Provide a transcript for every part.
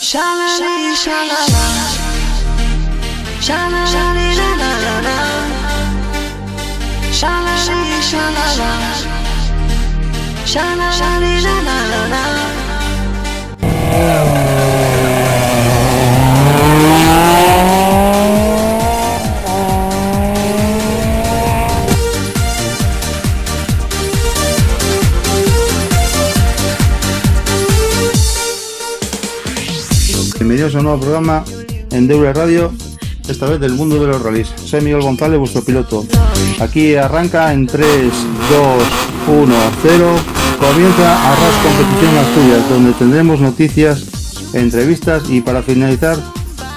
Shalali, shalala. Shalali, la, la, la, la. Shalali, shalala. Shalali, la, la, la, la. Un nuevo programa en Deure Radio, esta vez del mundo de los rallies. Soy Miguel González, vuestro piloto. Aquí arranca en 3, 2, 1, 0. Comienza Arras Competición Asturias, donde tendremos noticias, entrevistas y para finalizar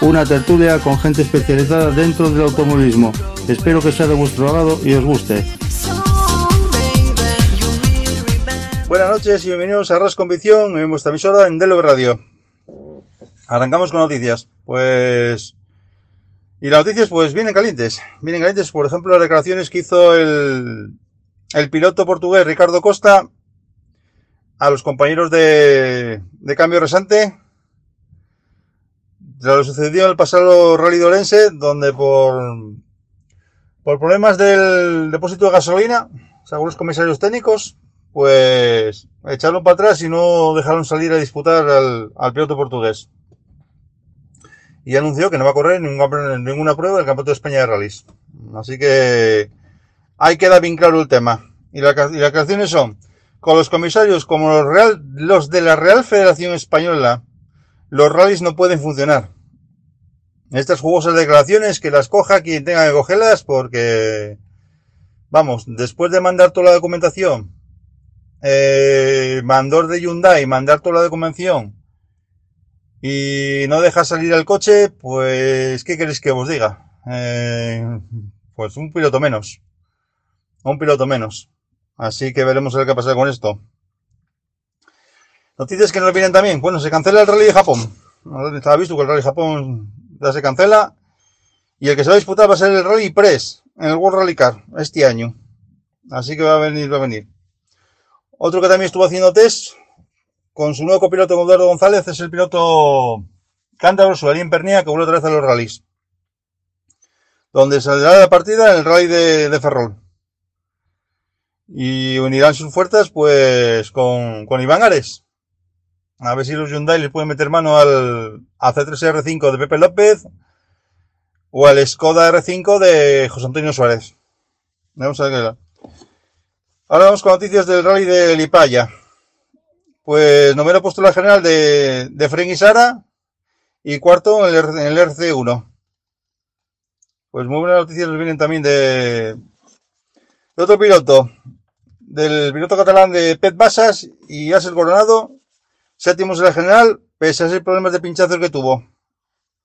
una tertulia con gente especializada dentro del automovilismo. Espero que sea de vuestro agrado y os guste. Buenas noches y bienvenidos a Arras Competición en vuestra emisora en Deure Radio. Arrancamos con noticias. Pues. Y las noticias, pues vienen calientes. Vienen calientes, por ejemplo, las declaraciones que hizo el, el piloto portugués Ricardo Costa a los compañeros de, de cambio resante. Lo sucedió en el pasado Rally de Orense, donde por, por problemas del depósito de gasolina, según los comisarios técnicos, pues echaron para atrás y no dejaron salir a disputar al piloto portugués y anunció que no va a correr ninguna, prueba del Campeonato de España de Rallys. Así que ahí queda bien claro el tema. Y, la, y las acciones son, con los comisarios como los, Real, los de la Real Federación Española, los rallies no pueden funcionar. Estas jugosas declaraciones que las coja quien tenga que cogerlas porque, vamos, después de mandar toda la documentación, eh, mandor de Hyundai, mandar toda la documentación, y no deja salir el coche, pues, ¿qué queréis que os diga? Eh, pues un piloto menos. Un piloto menos. Así que veremos a ver qué pasa con esto. Noticias que nos vienen también. Bueno, se cancela el Rally de Japón. Estaba visto que el Rally de Japón ya se cancela. Y el que se va a disputar va a ser el Rally Press en el World Rally Car este año. Así que va a venir, va a venir. Otro que también estuvo haciendo test con su nuevo copiloto Eduardo González es el piloto cántabro Suarín Pernía que vuelve otra vez a los rallies. Donde saldrá la partida en el rally de, Ferrol. Y unirán sus fuerzas pues con, Iván Ares. A ver si los Hyundai les pueden meter mano al, al C3 R5 de Pepe López o al Skoda R5 de José Antonio Suárez. Vamos a ver Ahora vamos con noticias del rally de Lipaya. Pues noveno puesto la general de, de Fren y Sara y cuarto en el, en el RC1. Pues muy buenas noticias nos vienen también de, de otro piloto, del piloto catalán de Pet Basas y Axel Coronado, séptimos en la general, pese a esos problemas de pinchazos que tuvo.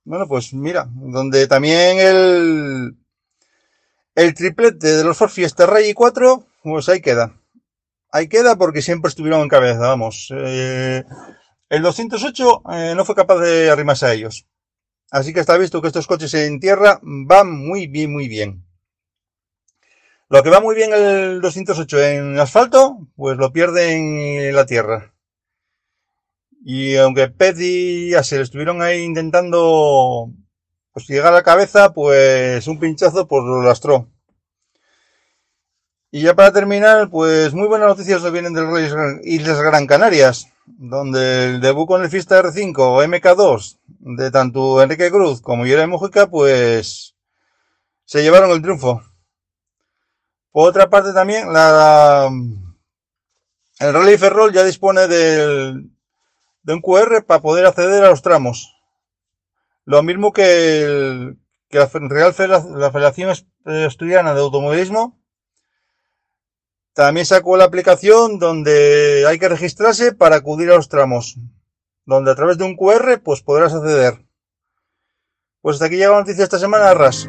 Bueno, pues mira, donde también el, el triplete de los Ford Fiesta Rally 4, pues ahí queda ahí queda porque siempre estuvieron en cabeza, vamos. Eh, el 208 eh, no fue capaz de arrimarse a ellos. Así que está visto que estos coches en tierra van muy bien, muy bien. Lo que va muy bien el 208 en asfalto, pues lo pierde en la tierra. Y aunque Pet y Axel estuvieron ahí intentando pues, llegar a la cabeza, pues un pinchazo pues lo lastró. Y ya para terminar, pues muy buenas noticias nos vienen del Reyes Islas Gran Canarias, donde el debut con el Fiesta R5 o MK2 de tanto Enrique Cruz como Yera Mujica, pues se llevaron el triunfo. Por otra parte también, la, el Rally Ferrol ya dispone del, de un QR para poder acceder a los tramos. Lo mismo que, el, que la Real Federación, la Federación de Automovilismo, también sacó la aplicación donde hay que registrarse para acudir a los tramos, donde a través de un QR pues podrás acceder. Pues hasta aquí llega la noticia esta semana, Ras.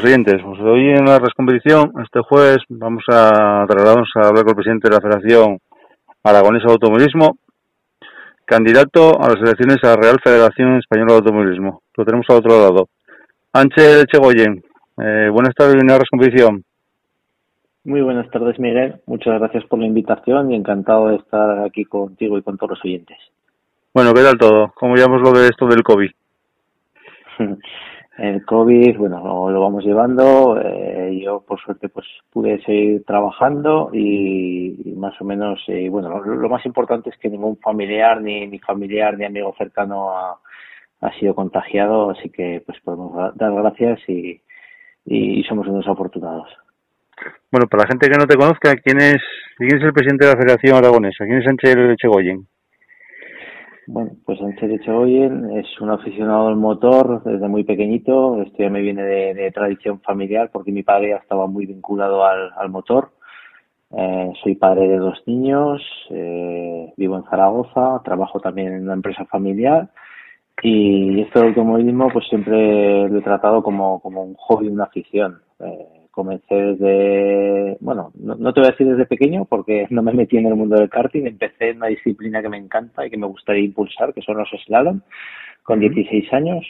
Queridos oyentes, pues hoy en la competición, este jueves, vamos a trasladarnos a hablar con el presidente de la Federación Aragonesa de Automovilismo, candidato a las elecciones a la Real Federación Española de Automovilismo. Lo tenemos al otro lado. Ángel Chegoyen, eh, buenas tardes, en la competición. Muy buenas tardes, Miguel. Muchas gracias por la invitación y encantado de estar aquí contigo y con todos los oyentes. Bueno, ¿qué tal todo? ¿Cómo llevamos lo de esto del COVID? el COVID, bueno, lo, vamos llevando. Eh, yo, por suerte, pues pude seguir trabajando y, más o menos, eh, bueno, lo, más importante es que ningún familiar, ni, ni familiar, ni amigo cercano ha, sido contagiado, así que pues podemos dar gracias y, y somos unos afortunados. Bueno, para la gente que no te conozca, ¿quién es, quién es el presidente de la Federación Aragonesa? ¿Quién es Sánchez Chegoyen? Bueno, pues Sánchez Echegoyen es un aficionado al motor desde muy pequeñito. Esto ya me viene de, tradición familiar porque mi padre ya estaba muy vinculado al, motor. Eh, soy padre de dos niños, eh, vivo en Zaragoza, trabajo también en una empresa familiar y esto del automovilismo pues siempre lo he tratado como, como un hobby, una afición. Eh, comencé desde, bueno, no, te voy a decir desde pequeño porque no me metí en el mundo del karting, empecé en una disciplina que me encanta y que me gustaría impulsar, que son los slalom, con 16 años.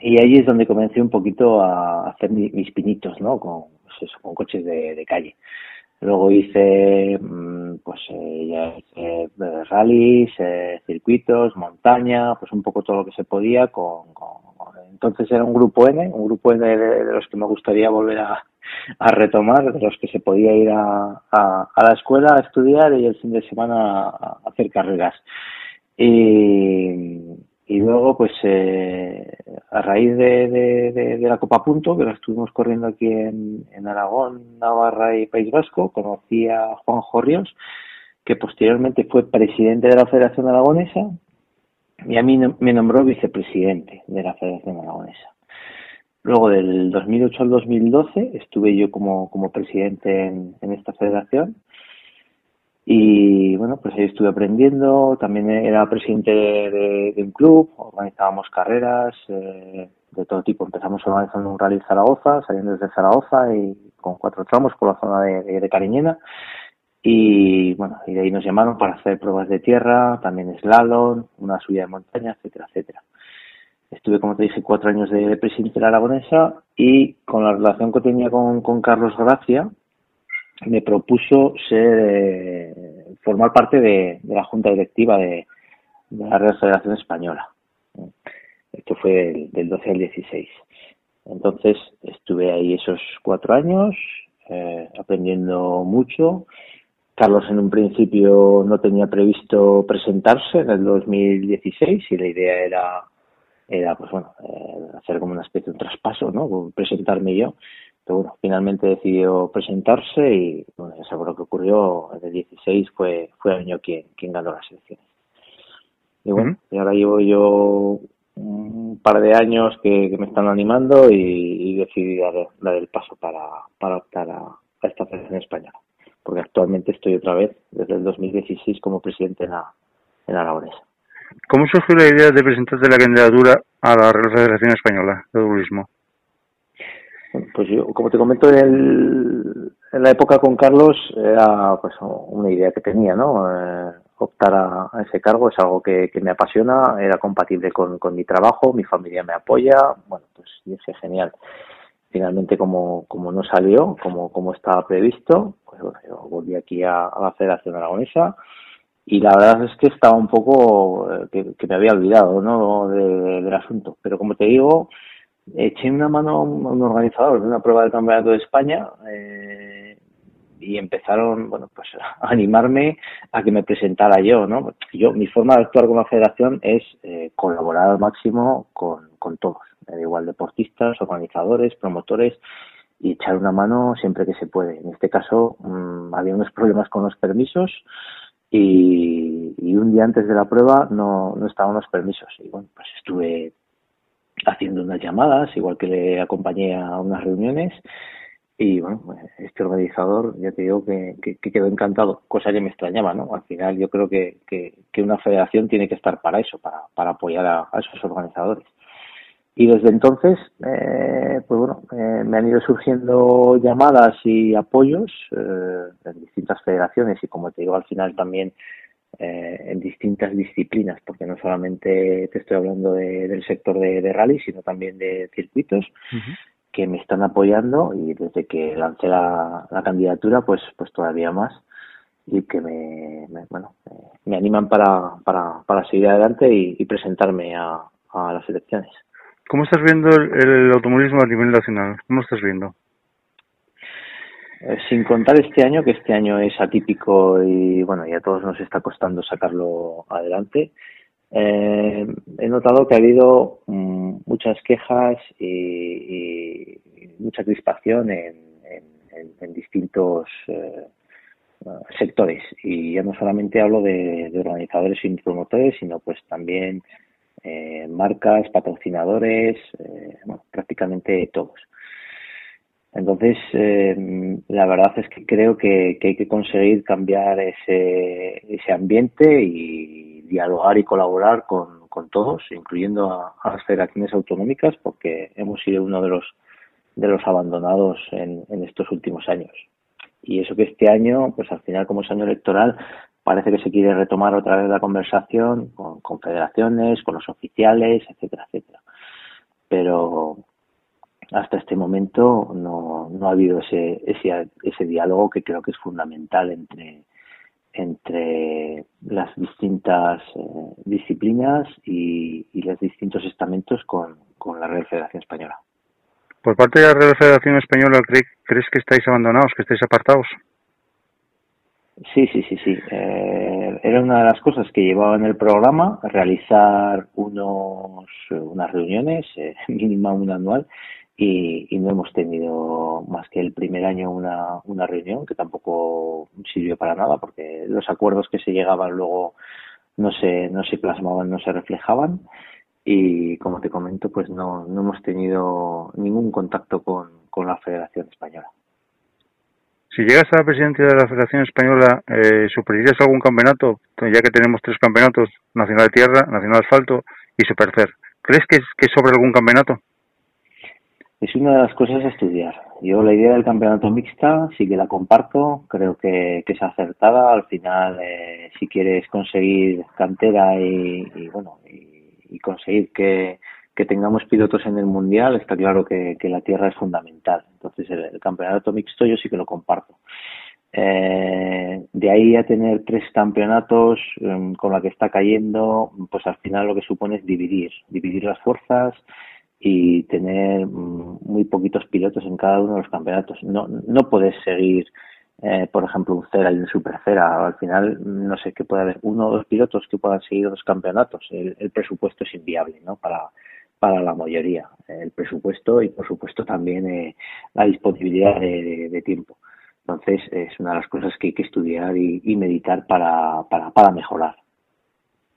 Y ahí es donde comencé un poquito a hacer mis pinitos, ¿no? Con, pues con coches de, calle. Luego hice, mm, pues, eh, ya hice eh, rallies, eh, circuitos, montaña, pues un poco todo lo que se podía con entonces era un grupo N, un grupo N de, los que me gustaría volver a, retomar, de los que se podía ir a, la escuela a estudiar y el fin de semana a, hacer carreras. Y, luego, pues eh, a raíz de, la Copa Punto, que la estuvimos corriendo aquí en, en Aragón, Navarra y País Vasco, conocí a Juan Jorrios, que posteriormente fue presidente de la Federación Aragonesa y a mí me nombró vicepresidente de la Federación Aragonesa. Luego del 2008 al 2012 estuve yo como, como presidente en, esta federación. Y bueno, pues ahí estuve aprendiendo, también era presidente de, un club, organizábamos carreras eh, de todo tipo, empezamos organizando un rally Zaragoza, saliendo desde Zaragoza y con cuatro tramos por la zona de, de Cariñena y bueno, y de ahí nos llamaron para hacer pruebas de tierra, también slalom, una subida de montaña, etcétera, etcétera. Estuve, como te dije, cuatro años de, presidente de la Aragonesa y con la relación que tenía con, con Carlos Gracia, me propuso ser, eh, formar parte de, la junta directiva de, la Real Federación Española. Esto fue del, del 12 al 16. Entonces estuve ahí esos cuatro años, eh, aprendiendo mucho Carlos en un principio no tenía previsto presentarse en el 2016 y la idea era, era pues bueno, eh, hacer como una especie de un traspaso, ¿no? Presentarme yo. Pero bueno, finalmente decidió presentarse y bueno, ya lo que ocurrió. En el 16 fue, fue año quien, quien ganó las elecciones. Y bueno, y ahora llevo yo un par de años que, me están animando y, decidí dar, el paso para, para optar a, a esta federación española porque actualmente estoy otra vez desde el 2016 como presidente en la, en Aragonesa. ¿Cómo surgió la idea de presentarte la candidatura a la Real Federación Española de Turismo? pues yo, como te comento, en, en, la época con Carlos era pues una idea que tenía, ¿no? Eh, optar a, ese cargo es algo que, me apasiona, era compatible con, con, mi trabajo, mi familia me apoya, bueno, pues dije genial finalmente como, no salió, como, estaba previsto, pues bueno, yo volví aquí a, la Federación Aragonesa y la verdad es que estaba un poco, eh, que, me había olvidado ¿no? del asunto. Pero como te digo, eché una mano a un, organizador de una prueba del Campeonato de España eh, y empezaron, bueno, pues a animarme a que me presentara yo, ¿no? Yo, mi forma de actuar con la federación es eh, colaborar al máximo con todos igual deportistas, organizadores, promotores y echar una mano siempre que se puede. En este caso mm, había unos problemas con los permisos y, un día antes de la prueba no, no estaban los permisos. Y bueno, pues estuve haciendo unas llamadas, igual que le acompañé a unas reuniones y bueno, este organizador, ya te digo que, quedó encantado, cosa que me extrañaba, ¿no? Al final yo creo que, que, una federación tiene que estar para eso, para, para apoyar a esos organizadores. Y desde entonces, eh, pues bueno, eh, me han ido surgiendo llamadas y apoyos eh, en distintas federaciones y como te digo al final también eh, en distintas disciplinas, porque no solamente te estoy hablando de- del sector de, de rally, sino también de circuitos que me están apoyando y desde que lancé la, la candidatura, pues, pues todavía más y que me, me- bueno, me animan para, para, para seguir adelante y, y presentarme a, a las elecciones. ¿Cómo estás viendo el, el automovilismo a nivel nacional? ¿Cómo estás viendo? Eh, sin contar este año, que este año es atípico y bueno, y a todos nos está costando sacarlo adelante. eh, he notado que ha habido mm, muchas quejas y, y mucha crispación en, en- en- en distintos eh, sectores. Y ya no solamente hablo de, de organizadores y promotores, sino pues también eh, marcas, patrocinadores, eh, bueno, prácticamente todos. Entonces, eh, la verdad es que creo que, hay que conseguir cambiar ese, ese ambiente y dialogar y colaborar con, con todos, incluyendo a, a las federaciones autonómicas, porque hemos sido uno de los de los abandonados en, en estos últimos años. Y eso que este año, pues al final, como es año electoral, parece que se quiere retomar otra vez la conversación con, con federaciones, con los oficiales, etcétera, etcétera. Pero hasta este momento no, ha habido ese, ese, ese diálogo que creo que es fundamental entre, las distintas eh, disciplinas y, los distintos estamentos con, con la Real Federación Española. Por parte de la Real Federación Española, ¿cre- ¿crees que estáis abandonados, que estáis apartados? Sí, sí, sí, sí. Eh, era una de las cosas que llevaba en el programa, realizar unos, unas reuniones, eh, mínima una anual, y, y no hemos tenido más que el primer año una, una reunión que tampoco sirvió para nada porque los acuerdos que se llegaban luego no se, no se plasmaban, no se reflejaban y como te comento pues no, no hemos tenido ningún contacto con, con la Federación Española. Si llegas a la presidencia de la Federación Española, eh, ¿superirías algún campeonato? Ya que tenemos tres campeonatos, Nacional de Tierra, Nacional de Asfalto y Supercer. ¿Crees que, que sobre algún campeonato? Es una de las cosas a estudiar. Yo la idea del campeonato mixta sí que la comparto, creo que, es acertada. Al final, eh, si quieres conseguir cantera y, y bueno y conseguir que, que tengamos pilotos en el mundial, está claro que, la tierra es fundamental. Entonces, el, campeonato mixto yo sí que lo comparto. Eh, de ahí a tener tres campeonatos eh, con la que está cayendo, pues al final lo que supone es dividir, dividir las fuerzas y tener mm, muy poquitos pilotos en cada uno de los campeonatos. No, no puedes seguir, eh, por ejemplo, un Cera y un Super Cera. Al final, no sé, que puede haber uno o dos pilotos que puedan seguir los campeonatos. El, el presupuesto es inviable, ¿no? Para, para la mayoría. El presupuesto y, por supuesto, también eh, la disponibilidad de, tiempo. Entonces, es una de las cosas que hay que estudiar y, y meditar para, para, para mejorar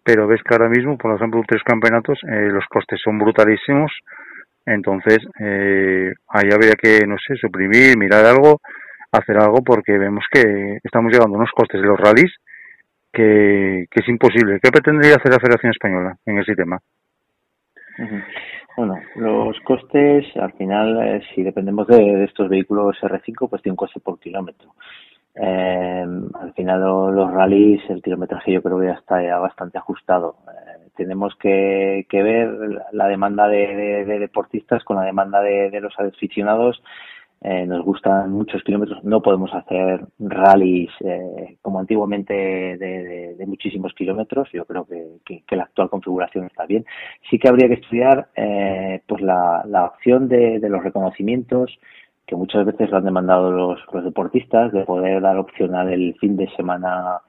pero ves que ahora mismo, por ejemplo, tres campeonatos, eh, los costes son brutalísimos, entonces eh, ahí habría que, no sé, suprimir, mirar algo, hacer algo, porque vemos que estamos llegando unos costes de los rallies que, que es imposible. ¿Qué pretendería hacer la Federación Española en ese tema? Bueno, los costes, al final, eh, si dependemos de, estos vehículos R5, pues tiene un coste por kilómetro. Eh, al final los rallies, el kilometraje yo creo que ya está ya bastante ajustado. Eh, tenemos que, ver la demanda de, de, de, deportistas con la demanda de, de los aficionados. Eh, nos gustan muchos kilómetros, no podemos hacer rallies eh, como antiguamente de, muchísimos kilómetros. Yo creo que, que, la actual configuración está bien. Sí que habría que estudiar eh, pues la, la opción de, los reconocimientos que muchas veces lo han demandado los, los deportistas, de poder dar opción al fin de semana,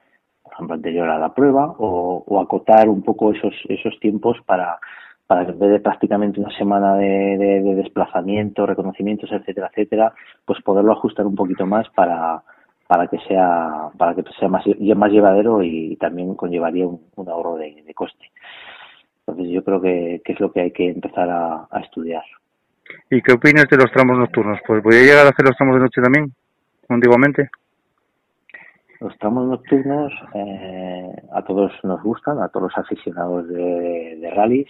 por ejemplo, anterior a la prueba, o, o acotar un poco esos, esos tiempos para, para que en vez de prácticamente una semana de, de, de, desplazamiento, reconocimientos, etcétera, etcétera, pues poderlo ajustar un poquito más para, para que sea, para que sea más, más llevadero y también conllevaría un, un ahorro de, de, coste. Entonces yo creo que, que es lo que hay que empezar a, a estudiar. ¿Y qué opinas de los tramos nocturnos? Pues voy a llegar a hacer los tramos de noche también, antiguamente. Los tramos nocturnos eh, a todos nos gustan, a todos los aficionados de, de rallies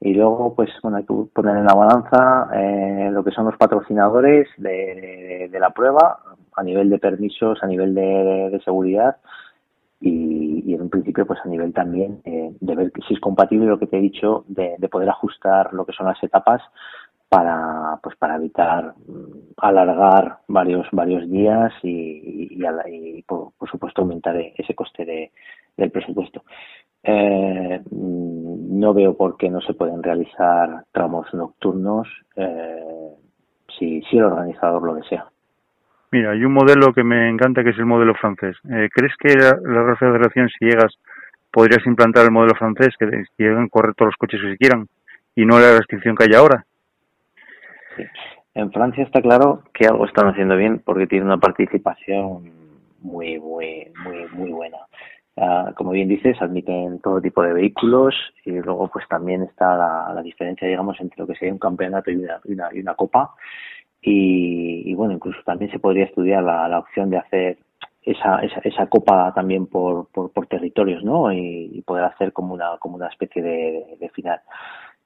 Y luego, pues, bueno, hay que poner en la balanza eh, lo que son los patrocinadores de, la prueba a nivel de permisos, a nivel de, seguridad y, y en un principio, pues a nivel también eh, de ver si es compatible lo que te he dicho, de, de poder ajustar lo que son las etapas para pues para evitar mm, alargar varios varios días y, y, ala- y, por, supuesto aumentar ese coste de, del presupuesto. Eh, mm, no veo por qué no se pueden realizar tramos nocturnos eh, si, si el organizador lo desea. Mira, hay un modelo que me encanta que es el modelo francés. Eh, ¿Crees que la, la Federación, si llegas, podrías implantar el modelo francés, que lleguen correr todos los coches que se quieran y no la restricción que hay ahora? Sí. En Francia está claro que algo están haciendo bien porque tiene una participación muy, muy, muy, muy buena. Ah, como bien dices, admiten todo tipo de vehículos y luego pues también está la, la diferencia, digamos, entre lo que sería un campeonato y una, y una, y una copa. Y, y, bueno, incluso también se podría estudiar la, la opción de hacer esa, esa, esa copa también por, por, por territorios, ¿no? Y, poder hacer como una, como una especie de, de final.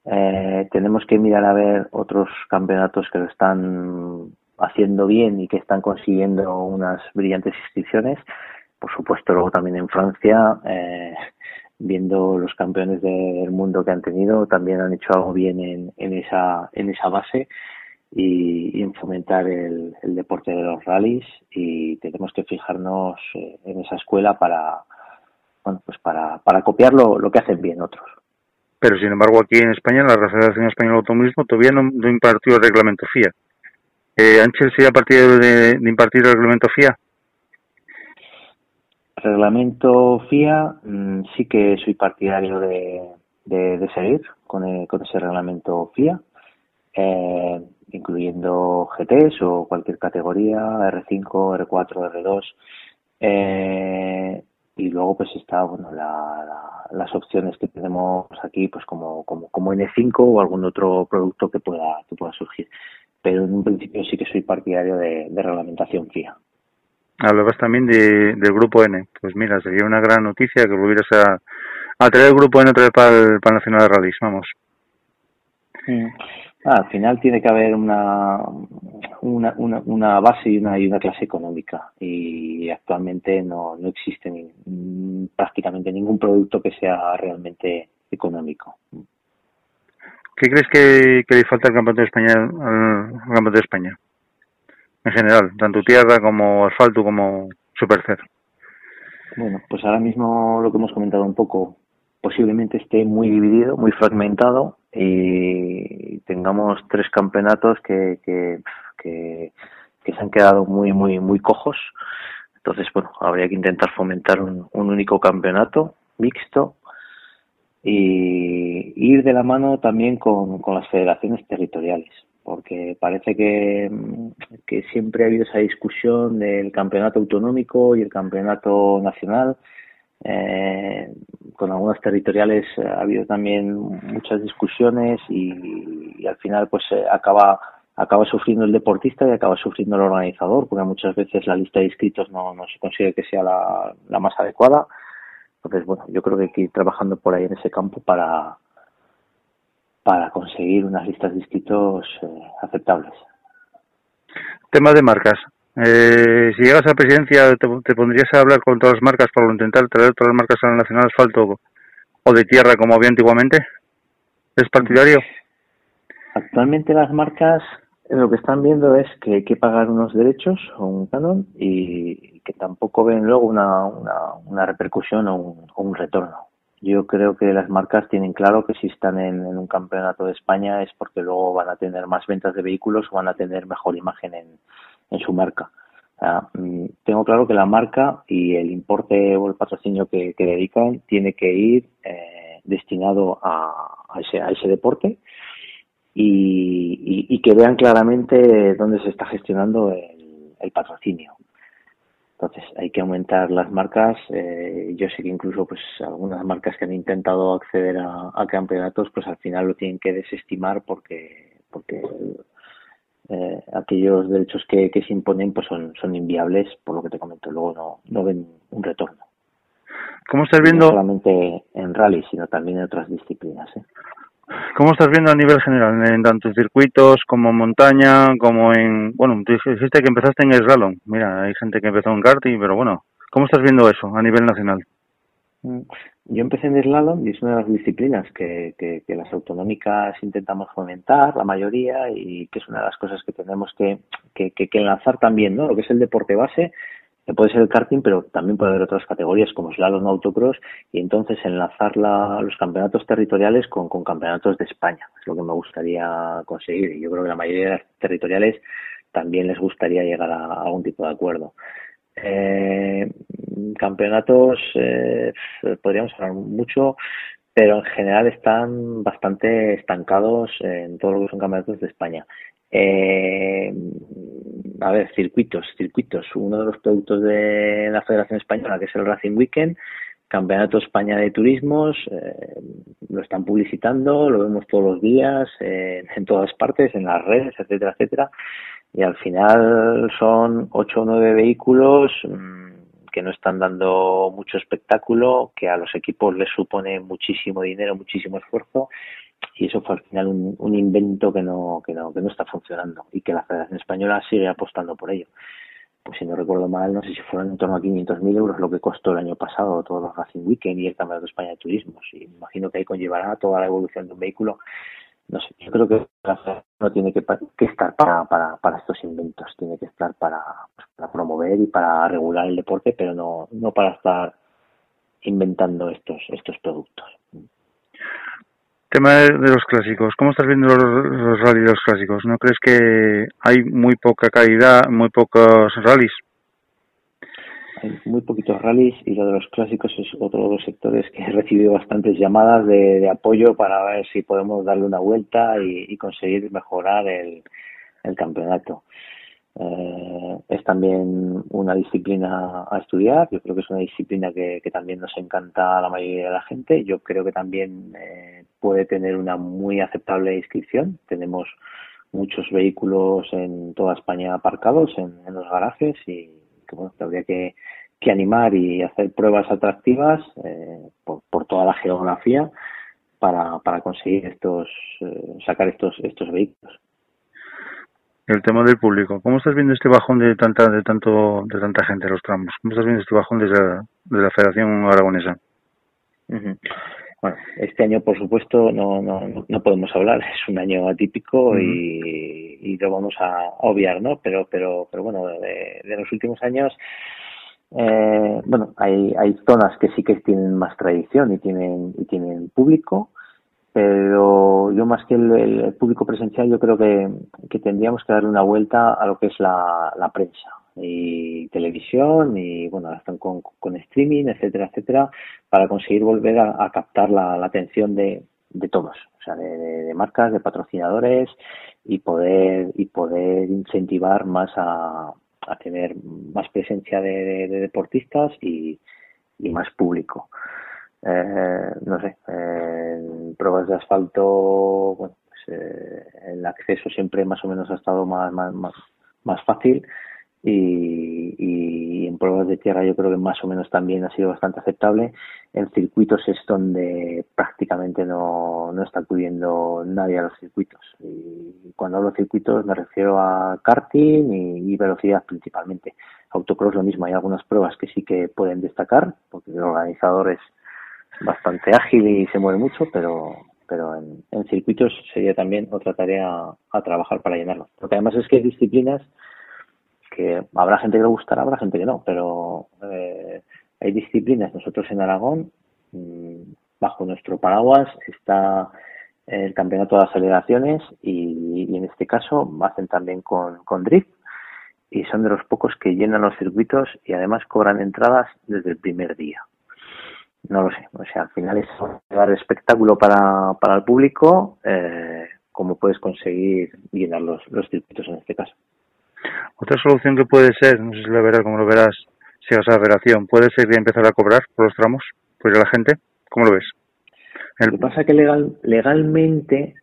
Eh, tenemos que mirar a ver otros campeonatos que lo están haciendo bien y que están consiguiendo unas brillantes inscripciones. Por supuesto, luego también en Francia, eh, viendo los campeones del mundo que han tenido, también han hecho algo bien en, en esa en esa base y, en fomentar el, el deporte de los rallies y tenemos que fijarnos eh, en esa escuela para bueno pues para, para copiar lo, que hacen bien otros. Pero sin embargo, aquí en España, la Federación Española de Automovilismo todavía no, no impartió el reglamento FIA. Eh, ¿Ángel sería partidario de, de impartir el reglamento FIA? Reglamento FIA, mm, sí que soy partidario de, seguir con, el- con ese reglamento FIA, eh, incluyendo GTs o cualquier categoría, R5, R4, R2. Eh, y luego pues está bueno la, la- las opciones que tenemos aquí pues como, como, como N5 o algún otro producto que pueda, que pueda surgir. Pero en un principio sí que soy partidario de reglamentación FIA. Hablabas también de, del Grupo N. Pues mira, sería una gran noticia que volvieras a, a traer el Grupo N otra vez para el, para el Nacional de Rallys, vamos. Ah, al final tiene que haber una, una, una, una base y una, y una clase económica y actualmente no, no existe ni- mm, prácticamente ningún producto que sea realmente económico. ¿Qué crees que, que le falta al Campeonato de España, al Campeonato de España? En general, tanto tierra como asfalto como supercer. Bueno, pues ahora mismo lo que hemos comentado un poco, posiblemente esté muy dividido, muy fragmentado y tengamos tres campeonatos que, que, que, se han quedado muy, muy, muy cojos. Entonces, bueno, habría que intentar fomentar un, un único campeonato mixto y ir de la mano también con, con las federaciones territoriales, porque parece que, mm, que siempre ha habido esa discusión del campeonato autonómico y el campeonato nacional. Eh, con algunas territoriales eh, ha habido también muchas discusiones y, y al final pues eh, acaba acaba sufriendo el deportista y acaba sufriendo el organizador porque muchas veces la lista de inscritos no, no se consigue que sea la, la más adecuada entonces bueno yo creo que hay que ir trabajando por ahí en ese campo para para conseguir unas listas de inscritos eh, aceptables Tema de marcas. Eh, si llegas a la presidencia, te, te pondrías a hablar con todas las marcas para intentar traer todas las marcas al Nacional Asfalto o de tierra como había antiguamente. ¿Es partidario? Actualmente las marcas eh, lo que están viendo es que hay que pagar unos derechos o un canon y que tampoco ven luego una, una, una repercusión o un, o un retorno. Yo creo que las marcas tienen claro que si están en, un campeonato de España es porque luego van a tener más ventas de vehículos o van a tener mejor imagen en, en su marca. Mm, tengo claro que la marca y el importe o el patrocinio que, dedican tiene que ir eh, destinado a, ese, a ese deporte y, que vean claramente dónde se está gestionando el patrocinio. Entonces hay que aumentar las marcas. Eh, yo sé que incluso pues algunas marcas que han intentado acceder a, a campeonatos pues al final lo tienen que desestimar porque porque eh, aquellos derechos que, que se imponen pues son, son inviables por lo que te comento luego no, no ven un retorno ¿Cómo estás no viendo, solamente en rally sino también en otras disciplinas ¿eh? ¿Cómo estás viendo a nivel general, en tanto circuitos como en montaña, como en... Bueno, dijiste que empezaste en el slalom. Mira, hay gente que empezó en karting, pero bueno, ¿cómo estás viendo eso a nivel nacional? Mm, Yo empecé en slalom y es una de las disciplinas que, que, que las autonómicas intentamos fomentar, la mayoría, y que es una de las cosas que tenemos que, que, que, enlazar también, ¿no? Lo que es el deporte base, puede ser el karting, pero también puede haber otras categorías como slalom autocross, y entonces enlazar la, los campeonatos territoriales con, con campeonatos de España. Es lo que me gustaría conseguir. Y yo creo que la mayoría de las territoriales también les gustaría llegar a algún tipo de acuerdo. Eh, campeonatos, eh, podríamos hablar mucho, pero en general están bastante estancados en todo lo que son campeonatos de España. Eh, a ver, circuitos, circuitos. Uno de los productos de la Federación Española, que es el Racing Weekend, Campeonato España de Turismos, eh, lo están publicitando, lo vemos todos los días, eh, en todas partes, en las redes, etcétera, etcétera. Y al final son ocho o nueve vehículos mmm, que no están dando mucho espectáculo, que a los equipos les supone muchísimo dinero, muchísimo esfuerzo y eso fue al final un, invento que no, que no que no está funcionando y que la Federación Española sigue apostando por ello. Pues si no recuerdo mal, no sé si fueron en torno a 500.000 euros lo que costó el año pasado todos los Racing Weekend y el Campeonato de España de Turismos. Y me imagino que ahí conllevará toda la evolución de un vehículo. No sé, yo creo que no tiene que, estar para, para, para estos inventos, tiene que estar para, pues, para promover y para regular el deporte, pero no, no para estar inventando estos, estos productos. Tema de los clásicos. ¿Cómo estás viendo los, los rallies de los clásicos? ¿No crees que hay muy poca calidad, muy pocos rallies? Muy poquitos rallies y lo de los clásicos es otro de los sectores que he recibido bastantes llamadas de, apoyo para ver si podemos darle una vuelta y, conseguir mejorar el, campeonato. Eh, es también una disciplina a estudiar, yo creo que es una disciplina que, también nos encanta a la mayoría de la gente, yo creo que también eh, puede tener una muy aceptable inscripción, tenemos muchos vehículos en toda España aparcados en los garajes y que, bueno, que habría que, que animar y hacer pruebas atractivas eh, por, por toda la geografía para, para conseguir estos eh, sacar estos estos vehículos el tema del público. ¿Cómo estás viendo este bajón de tanta de tanto de tanta gente en los tramos? ¿Cómo estás viendo este bajón desde la, de la Federación Aragonesa? Uh -huh. Bueno, este año, por supuesto, no, no, no podemos hablar. Es un año atípico uh -huh. y, y, lo vamos a obviar, ¿no? Pero, pero, pero bueno, de, de los últimos años, eh, bueno, hay, hay zonas que sí que tienen más tradición y tienen, y tienen público pero yo más que el, el, público presencial yo creo que, que, tendríamos que darle una vuelta a lo que es la, la prensa y televisión y bueno están con, con, streaming etcétera etcétera para conseguir volver a, captar la, la, atención de, de todos o sea de, de, marcas de patrocinadores y poder y poder incentivar más a, a tener más presencia de, deportistas y, y más público. Eh, no sé, en pruebas de asfalto, bueno, pues, eh, el acceso siempre más o menos ha estado más, más, más, más fácil y, en pruebas de tierra yo creo que más o menos también ha sido bastante aceptable. En circuitos es donde prácticamente no, no está acudiendo nadie a los circuitos. Y cuando hablo de circuitos me refiero a karting y, y velocidad principalmente. Autocross lo mismo, hay algunas pruebas que sí que pueden destacar, porque el organizador es bastante ágil y se mueve mucho, pero pero en, en circuitos sería también otra tarea a, a, trabajar para llenarlo. Porque además es que hay disciplinas que habrá gente que le gustará, habrá gente que no, pero eh, hay disciplinas. Nosotros en Aragón, mmm, bajo nuestro paraguas, está el campeonato de aceleraciones y, y en este caso hacen también con, drift y son de los pocos que llenan los circuitos y además cobran entradas desde el primer día no lo sé, o sea, al final es dar espectáculo para, para el público, eh, como puedes conseguir llenar los circuitos en este caso. Otra solución que puede ser, no sé si lo verás, como lo verás, si a la federación, puede ser empezar a cobrar por los tramos, pues a la gente, ¿cómo lo ves? Lo que pasa es que legal, legalmente,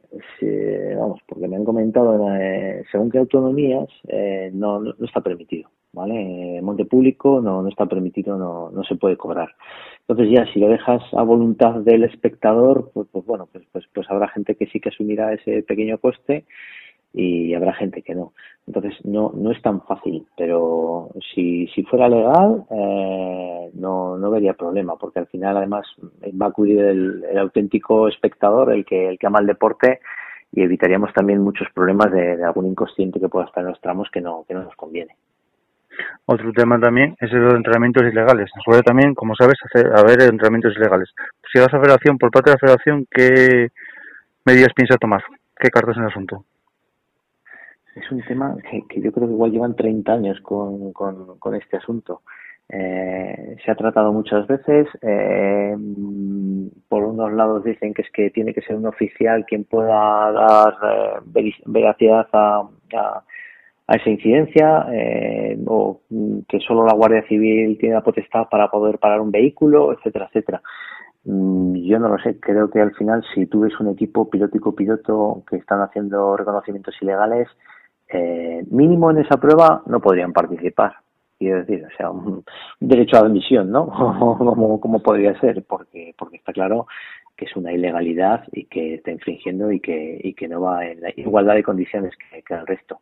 vamos, porque me han comentado, eh, según qué autonomías, eh, no, no, está permitido. ¿vale? Monte público no, no está permitido, no, no se puede cobrar. Entonces ya si lo dejas a voluntad del espectador, pues, pues bueno, pues, pues, pues habrá gente que sí que asumirá ese pequeño coste y habrá gente que no. Entonces no, no es tan fácil, pero si, si fuera legal eh, no, no vería problema, porque al final además va a acudir el, el auténtico espectador, el que, el que ama el deporte y evitaríamos también muchos problemas de, algún inconsciente que pueda estar en los tramos que no, que no nos conviene. Otro tema también es el de entrenamientos ilegales. Suele también, como sabes, hacer, haber entrenamientos ilegales. Si vas a federación, por parte de la federación, ¿qué medidas piensa tomar? ¿Qué cartas en el asunto? Es un tema que, yo creo que igual llevan 30 años con, con, este asunto. Eh, se ha tratado muchas veces. Eh, por unos lados dicen que es que tiene que ser un oficial quien pueda dar eh, veracidad a, a, esa incidencia eh, o que solo la Guardia Civil tiene la potestad para poder parar un vehículo, etcétera, etcétera. Mm, Yo no lo sé, creo que al final si tú ves un equipo piloto-piloto que están haciendo reconocimientos ilegales, eh, mínimo en esa prueba no podrían participar. Quiero decir, o sea, un, derecho a admisión, ¿no? como, como podría ser, porque, porque está claro que es una ilegalidad y que está infringiendo y que, y que no va en la igualdad de condiciones que, el resto.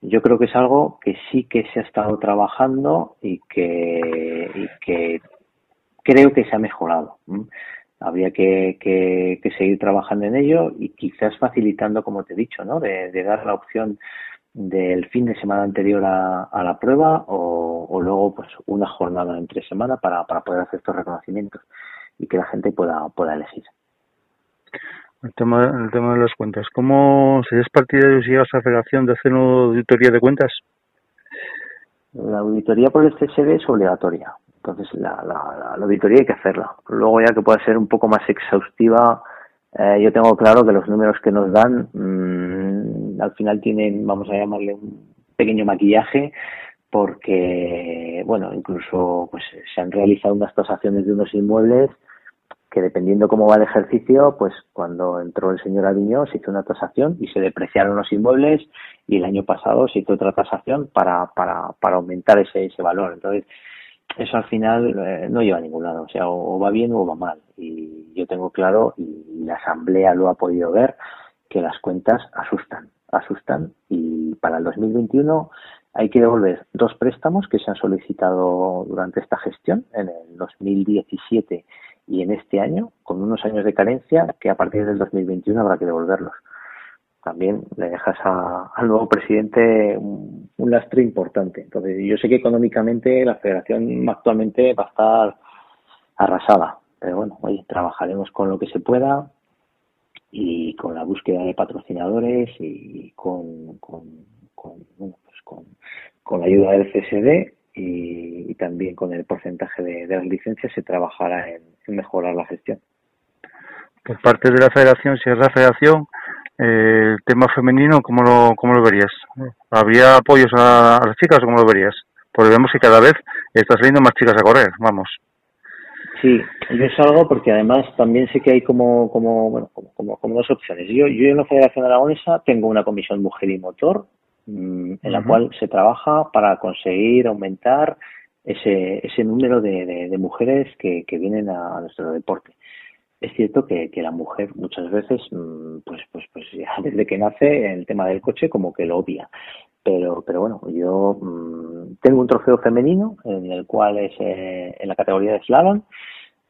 Yo creo que es algo que sí que se ha estado trabajando y que, y que creo que se ha mejorado. Habría que, que, seguir trabajando en ello y quizás facilitando, como te he dicho, ¿no? de dar la opción del fin de semana anterior a, a la prueba o, o luego pues una jornada entre semana para, para poder hacer estos reconocimientos y que la gente pueda, pueda elegir. El tema, el tema de las cuentas. ¿Cómo serías partidario si llegas a la federación de hacer una auditoría de cuentas? La auditoría por el CSD es obligatoria. Entonces, la, la, la auditoría hay que hacerla. Luego, ya que pueda ser un poco más exhaustiva, eh, yo tengo claro que los números que nos dan mmm, al final tienen, vamos a llamarle, un pequeño maquillaje, porque, bueno, incluso pues se han realizado unas tasaciones de unos inmuebles que dependiendo cómo va el ejercicio, pues cuando entró el señor Aviñó se hizo una tasación y se depreciaron los inmuebles y el año pasado se hizo otra tasación para, para, para aumentar ese, ese valor. Entonces, eso al final eh, no lleva a ningún lado, o sea, o va bien o va mal. Y yo tengo claro, y la Asamblea lo ha podido ver, que las cuentas asustan, asustan. Y para el 2021 hay que devolver dos préstamos que se han solicitado durante esta gestión, en el 2017 y en este año, con unos años de carencia que a partir del 2021 habrá que devolverlos. También le dejas a, al nuevo presidente un, lastre importante. Entonces, yo sé que económicamente la federación actualmente va a estar arrasada, pero bueno, oye, trabajaremos con lo que se pueda y con la búsqueda de patrocinadores y con, con, bueno, pues con, con la ayuda del CSD y, también con el porcentaje de, las licencias se trabajará en, mejorar la gestión. Por parte de la federación, si es la federación, eh, el tema femenino, ¿cómo lo, cómo lo verías? ¿Habría apoyos a, a las chicas o cómo lo verías? Porque vemos que cada vez está saliendo más chicas a correr, vamos. Sí, yo salgo porque además también sé que hay como, como, bueno, como, como, como dos opciones. Yo, yo en la Federación Aragonesa tengo una comisión mujer y motor en la uh -huh. cual se trabaja para conseguir aumentar ese, ese número de, de, de mujeres que, que vienen a, a, nuestro deporte. Es cierto que, que la mujer muchas veces, pues, pues, pues ya desde que nace el tema del coche como que lo obvia. Pero, pero bueno, yo mmm, tengo un trofeo femenino en el cual es eh, en la categoría de slalom,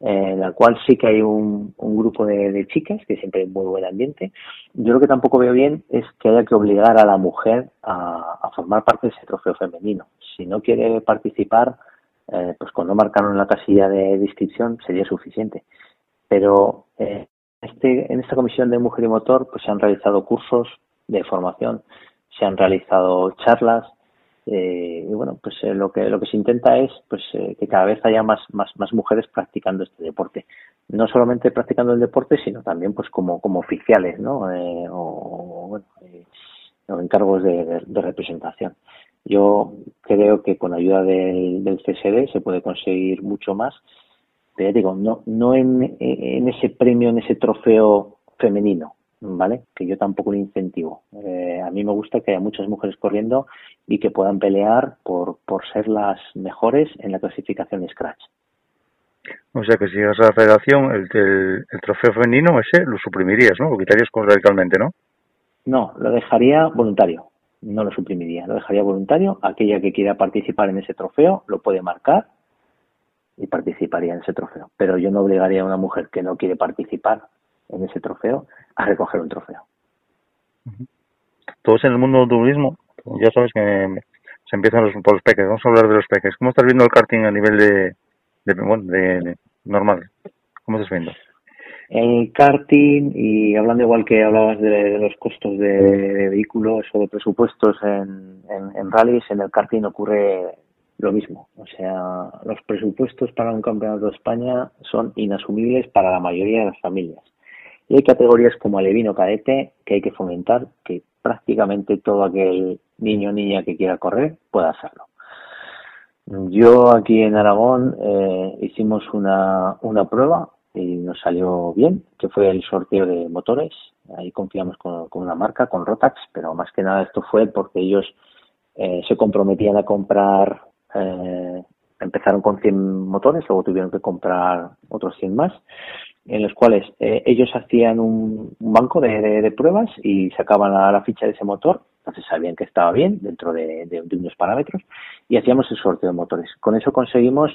eh, en la cual sí que hay un, un grupo de, chicas, que siempre hay muy buen ambiente. Yo lo que tampoco veo bien es que haya que obligar a la mujer a, formar parte de ese trofeo femenino. Si no quiere participar, eh, pues marcarlo en la casilla de inscripción sería suficiente. Pero eh, este, en esta comisión de mujer y motor pues se han realizado cursos de formación, se han realizado charlas, eh, y bueno, pues eh, lo que lo que se intenta es pues eh, que cada vez haya más, más mujeres practicando este deporte. No solamente practicando el deporte, sino también pues como como oficiales, ¿no? Eh, o bueno, o encargos de, de, de, representación. Yo creo que con ayuda del, del CSD se puede conseguir mucho más, pero digo, no no en, en ese premio, en ese trofeo femenino, ¿vale? Que yo tampoco lo incentivo. Eh, a mí me gusta que haya muchas mujeres corriendo y que puedan pelear por, por ser las mejores en la clasificación de Scratch. O sea que si llegas a la federación, el, el, el trofeo femenino ese lo suprimirías, ¿no? Lo quitarías radicalmente, ¿no? No, lo dejaría voluntario. No lo suprimiría. Lo dejaría voluntario. Aquella que quiera participar en ese trofeo lo puede marcar y participaría en ese trofeo. Pero yo no obligaría a una mujer que no quiere participar en ese trofeo a recoger un trofeo. Todos en el mundo del turismo, ya sabes que me- se empiezan los, por los peques. Vamos a hablar de los peques. ¿Cómo estás viendo el karting a nivel de, de, bueno, de, de normal? ¿Cómo estás viendo? El karting, y hablando igual que hablabas de, de los costos de, vehículos o de presupuestos en, en, en rallies, en el karting ocurre lo mismo. O sea, los presupuestos para un campeonato de España son inasumibles para la mayoría de las familias. Y hay categorías como alevino cadete que hay que fomentar que prácticamente todo aquel niño o niña que quiera correr pueda hacerlo. Yo aquí en Aragón eh, hicimos una, una prueba y nos salió bien, que fue el sorteo de motores. Ahí confiamos con, una marca, con Rotax, pero más que nada esto fue porque ellos eh, se comprometían a comprar, eh, empezaron con 100 motores, luego tuvieron que comprar otros 100 más, en los cuales eh, ellos hacían un, banco de, pruebas y sacaban la, la ficha de ese motor, entonces sabían que estaba bien dentro de, unos parámetros y hacíamos el sorteo de motores. Con eso conseguimos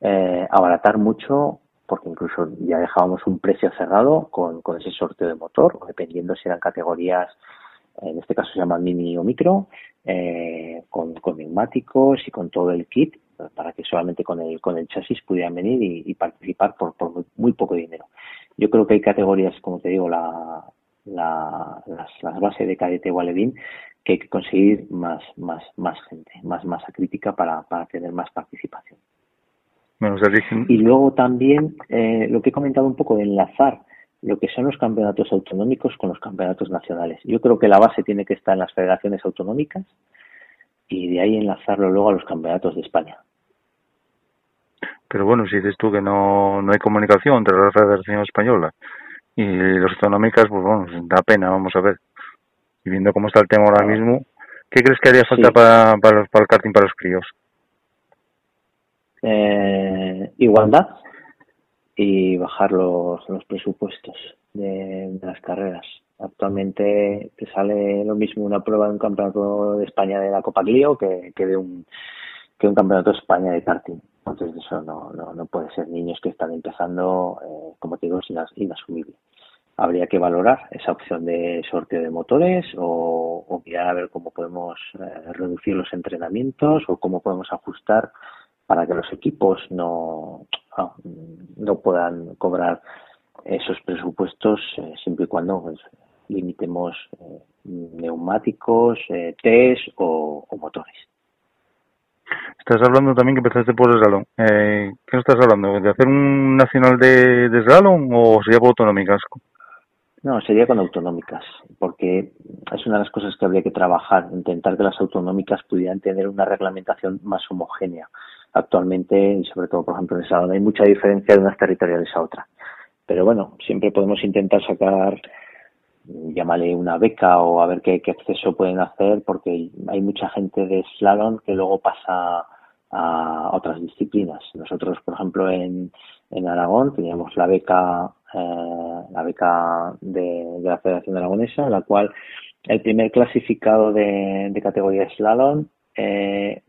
eh, abaratar mucho porque incluso ya dejábamos un precio cerrado con, con ese sorteo de motor, dependiendo si eran categorías, en este caso se llaman mini o micro, eh, con, con neumáticos y con todo el kit, para que solamente con el, con el chasis pudieran venir y, y participar por, por muy, muy poco dinero. Yo creo que hay categorías, como te digo, la, la, las, las bases de cadete o alevín, que hay que conseguir más, más, más gente, más masa crítica para, para tener más participación. Y luego también eh, lo que he comentado un poco de enlazar lo que son los campeonatos autonómicos con los campeonatos nacionales. Yo creo que la base tiene que estar en las federaciones autonómicas y de ahí enlazarlo luego a los campeonatos de España. Pero bueno, si dices tú que no, no hay comunicación entre la Federación Española y las autonómicas, pues bueno, da pena, vamos a ver. Y viendo cómo está el tema ahora mismo, ¿qué crees que haría falta Sí. para, para, los- para el karting para los críos? Eh, igualdad y bajar los, los presupuestos de, de las carreras. Actualmente te sale lo mismo una prueba de un campeonato de España de la Copa Clio que, que de un que un campeonato de España de karting. Entonces eso no, no, no puede ser. Niños que están empezando, eh, como te digo, es inas- inasumible. Habría que valorar esa opción de sorteo de motores o, o mirar a ver cómo podemos eh, reducir los entrenamientos o cómo podemos ajustar para que los equipos no, ah, no puedan cobrar esos presupuestos eh, siempre y cuando pues, limitemos eh, neumáticos, eh, test o, o motores. Estás hablando también que empezaste por el slalom. Eh, ¿Qué estás hablando? ¿De hacer un nacional de, de slalom o sería por autonómicas? No, sería con autonómicas, porque es una de las cosas que habría que trabajar, intentar que las autonómicas pudieran tener una reglamentación más homogénea. Actualmente, y sobre todo, por ejemplo, en el salón, hay mucha diferencia de unas territoriales a otras. Pero bueno, siempre podemos intentar sacar, llámale una beca o a ver qué, qué acceso pueden hacer, porque hay mucha gente de slalom que luego pasa a otras disciplinas. Nosotros, por ejemplo, en, en Aragón teníamos la beca, eh, la beca de, de la Federación Aragonesa, en la cual el primer clasificado de, de categoría slalom eh,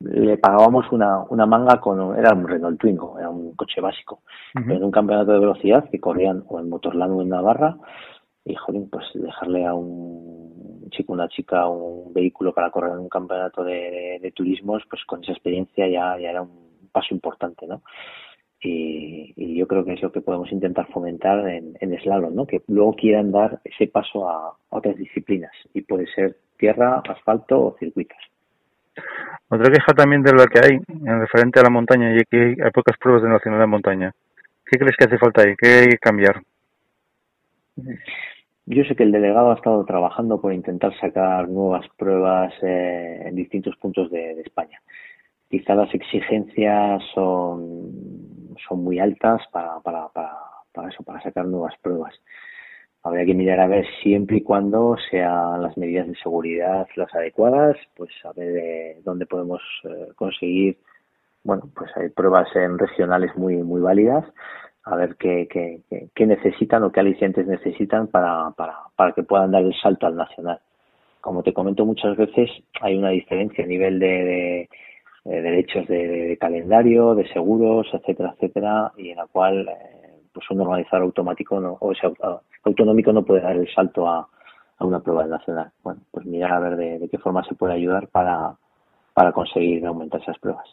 le pagábamos una, una manga con, era un Renault Twingo, era un coche básico, pero en un campeonato de velocidad que corrían o en Motorland o en Navarra, y jolín, pues dejarle a un chico, una chica, un vehículo para correr en un campeonato de, de, de turismos, pues con esa experiencia ya, ya era un paso importante, ¿no? Y, y, yo creo que es lo que podemos intentar fomentar en, en slalom, ¿no? Que luego quieran dar ese paso a, a otras disciplinas y puede ser tierra, asfalto o circuitos. Otra queja también de la que hay en referente a la montaña y que hay pocas pruebas de nacional de montaña. ¿Qué crees que hace falta ahí? ¿Qué hay que cambiar? Yo sé que el delegado ha estado trabajando por intentar sacar nuevas pruebas eh, en distintos puntos de, de España. Quizá las exigencias son, son muy altas para, para, para, eso, para sacar nuevas pruebas. habría que mirar a ver siempre y cuando sean las medidas de seguridad las adecuadas, pues a ver eh, dónde podemos eh, conseguir, bueno, pues hay pruebas en regionales muy muy válidas, a ver qué, qué, necesitan o qué alicientes necesitan para, para, para que puedan dar el salto al nacional. Como te comento muchas veces, hay una diferencia a nivel de, de, derechos de, calendario, de seguros, etcétera, etcétera, y en la cual eh, pues un organizador automático no, o sea, au- autonómico no puede dar el salto a, a una prueba nacional. Bueno, pues mirar a ver de, de qué forma se puede ayudar para, para conseguir aumentar esas pruebas.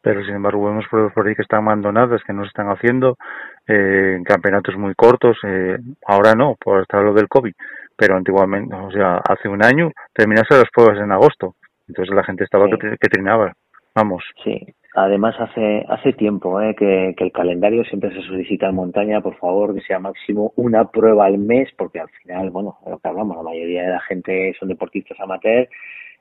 Pero sin embargo vemos pruebas por ahí que están abandonadas, que no se están haciendo, eh, campeonatos muy cortos, eh, ahora no, por estar lo del COVID, pero antiguamente, o sea, hace un año terminase las pruebas en agosto, entonces la gente estaba Sí. que, que trinaba, vamos, Sí, además hace hace tiempo ¿eh? que, que el calendario siempre se solicita en montaña, por favor, que sea máximo una prueba al mes, porque al final, bueno, lo que hablamos, la mayoría de la gente son deportistas amateur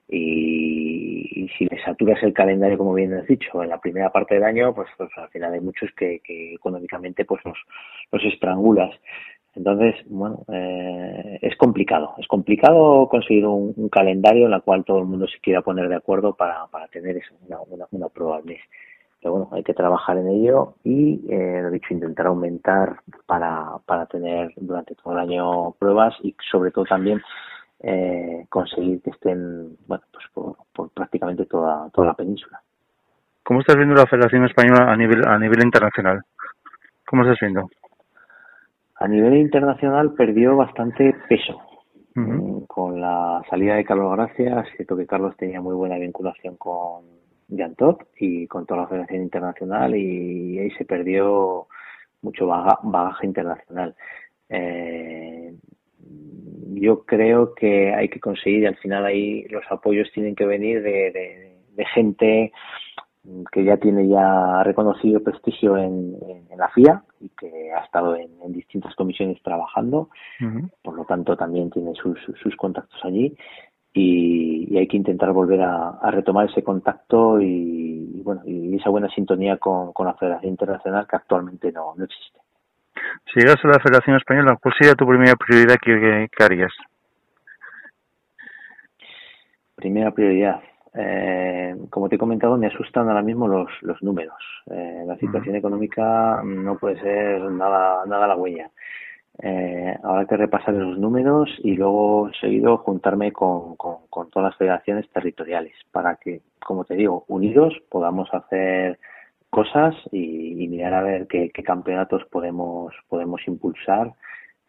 y, si le saturas el calendario, como bien has dicho, en la primera parte del año, pues, pues al final hay muchos que, económicamente pues los, estrangulas. Entonces, bueno, eh, es complicado. Es complicado conseguir un, calendario en el cual todo el mundo se quiera poner de acuerdo para, para tener eso, una, una, una prueba al mes. Pero bueno, hay que trabajar en ello y, eh, lo dicho, intentar aumentar para, para tener durante todo el año pruebas y sobre todo también eh, conseguir que estén, bueno, pues por, por prácticamente toda, toda la península. ¿Cómo estás viendo la Federación Española a nivel a nivel internacional? ¿Cómo estás viendo? A nivel internacional perdió bastante peso. Mm, Con la salida de Carlos Gracia, cierto que Carlos tenía muy buena vinculación con Jan Todt y con toda la Federación Internacional y ahí se perdió mucho baga- bagaje internacional. Eh, yo creo que hay que conseguir y al final ahí los apoyos tienen que venir de, de- de gente que ya tiene ya reconocido prestigio en, en- en la FIA y que ha estado en, en distintas comisiones trabajando, por lo tanto también tiene sus, sus- sus contactos allí. Y, y hay que intentar volver a, a retomar ese contacto y, y bueno y esa buena sintonía con, con la Federación Internacional que actualmente no, no existe. Si llegas a la Federación Española, ¿cuál sería tu primera prioridad que, que- que harías? Primera prioridad. Eh, como te he comentado, me asustan ahora mismo los, los números. Eh, la situación económica no puede ser nada, nada halagüeña. Eh, habrá que repasar los números y luego seguido juntarme con, con, con todas las federaciones territoriales para que, como te digo, unidos podamos hacer cosas y, y mirar a ver qué, qué campeonatos podemos podemos impulsar,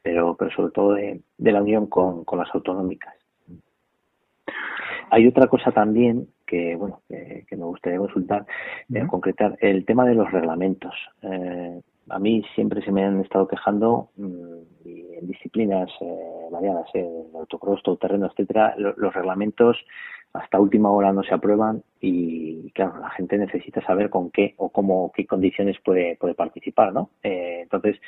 pero pero sobre todo de, de la unión con, con las autonómicas. Hay otra cosa también que bueno que, que me gustaría consultar, eh, concretar el tema de los reglamentos. Eh, a mí siempre se me han estado quejando mm, y en disciplinas eh, variadas, eh, autocross, terreno, etcétera, lo- los reglamentos hasta última hora no se aprueban y claro la gente necesita saber con qué o cómo qué condiciones puede puede participar, ¿no? Eh, entonces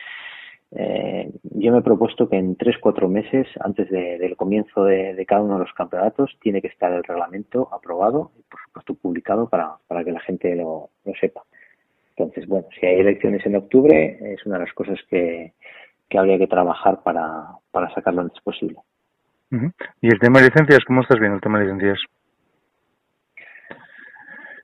eh, yo me he propuesto que en tres cuatro meses antes de- del comienzo de, de cada uno de los campeonatos tiene que estar el reglamento aprobado y por supuesto publicado para, para que la gente lo, lo sepa. Entonces, bueno, si hay elecciones en octubre es una de las cosas que, que habría que trabajar para, para sacarlo antes posible. ¿Y el tema de licencias? ¿Cómo estás viendo el tema de licencias?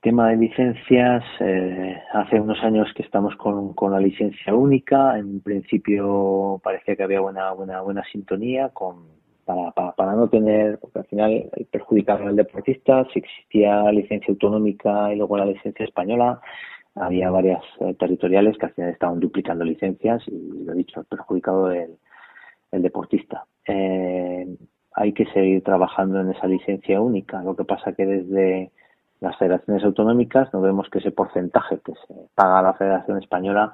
Tema de licencias, eh, hace unos años que estamos con, con la licencia única. En principio parecía que había buena buena buena sintonía con para, para, para no tener, porque al final perjudicar al deportista. Si existía licencia autonómica y luego la licencia española, había varias eh, territoriales que al final estaban duplicando licencias y lo dicho, perjudicado el, el deportista. Eh, hay que seguir trabajando en esa licencia única. Lo que pasa que desde las federaciones autonómicas no vemos que ese porcentaje que se paga a la Federación Española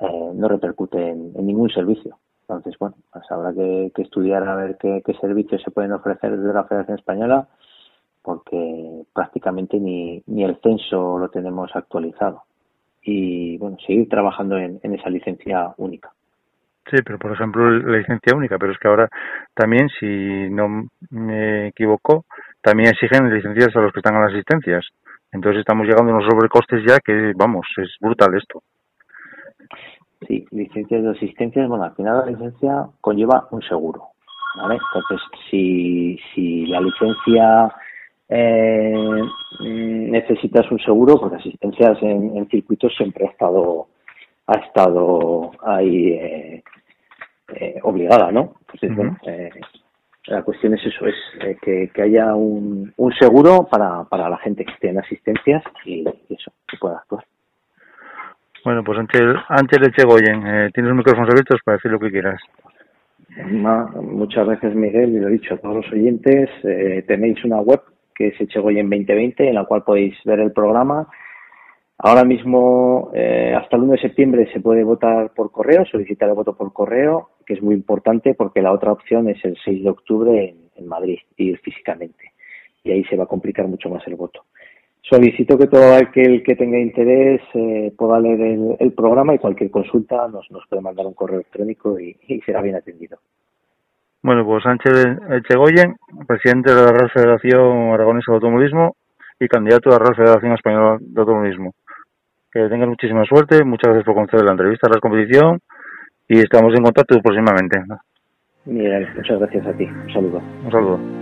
eh, no repercute en, ningún servicio. Entonces, bueno, pues habrá que, estudiar a ver qué, servicios se pueden ofrecer desde la Federación Española porque prácticamente ni, ni el censo lo tenemos actualizado. Y bueno, seguir trabajando en esa licencia única. Sí, pero por ejemplo la licencia única, pero es que ahora también, si no me equivoco, también exigen licencias a los que están en las asistencias. Entonces estamos llegando a unos sobrecostes ya que, vamos, es brutal esto. Sí, licencias de asistencias, bueno, al final la licencia conlleva un seguro, ¿vale? Entonces, si, si la licencia eh, mm, necesitas un seguro, pues asistencias en, en circuitos siempre ha estado ha estado ahí eh, eh, obligada, ¿no? Entonces, Ujú. bueno, eh, la cuestión es eso, es eh, que, que haya un, un seguro para, para la gente que esté en asistencias y, y eso, que pueda actuar. Bueno, pues Ángel, Ángel Echegoyen, eh, tienes los micrófonos abiertos para decir lo que quieras. Ma- muchas gracias Miguel y lo he dicho a todos los oyentes tenéis una web que es Echegoyen 2020 en la cual podéis ver el programa ahora mismo eh, hasta el 1 de septiembre se puede votar por correo solicitar el voto por correo que es muy importante porque la otra opción es el 6 de octubre en, Madrid ir físicamente. Y ahí se va a complicar mucho más el voto. Solicito que todo aquel que tenga interés eh, pueda leer el, programa y cualquier consulta nos, puede mandar un correo electrónico y, será bien atendido. Bueno, pues Ángel Echegoyen, presidente de la Real Federación Aragonesa de Automovilismo y candidato a la Real Federación Española de Automovilismo. Que tengas muchísima suerte, muchas gracias por conceder la entrevista a la competición y estamos en contacto próximamente. Miguel, muchas gracias a ti. Un saludo. Un saludo.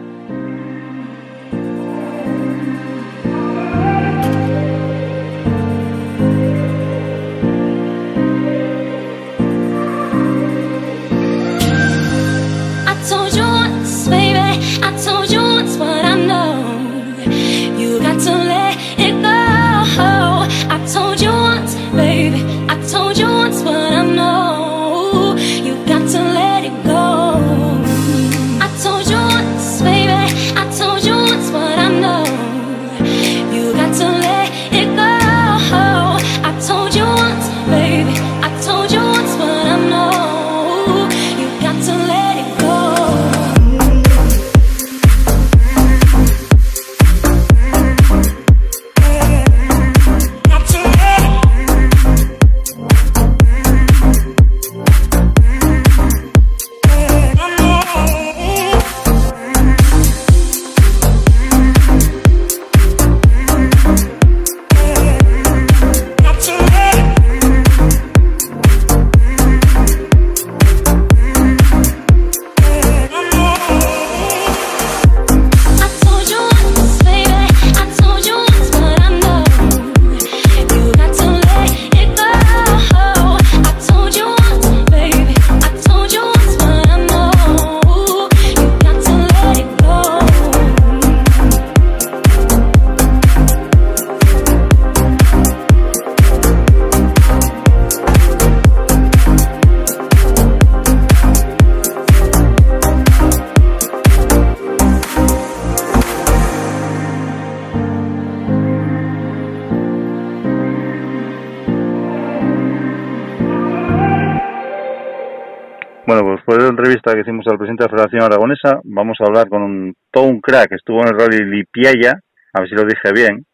Vamos a hablar con un, todo un crack estuvo en el rally Lipiaya, a ver si lo dije bien.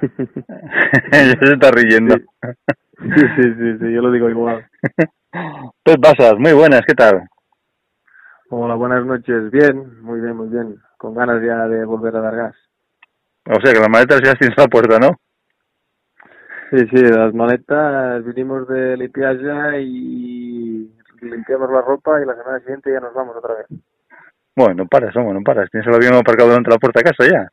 ya se está riendo. Sí, sí, sí, sí, yo lo digo igual. Pues pasas, muy buenas, ¿qué tal? Hola, buenas noches. Bien, muy bien, muy bien. Con ganas ya de volver a dar gas. O sea que las maletas ya tienes la puerta, ¿no? Sí, sí, las maletas vinimos de Lipiaya y limpiamos la ropa y la semana siguiente ya nos vamos otra vez. Bueno, no paras, hombre, no paras. Tienes el avión aparcado delante de la puerta de casa ya.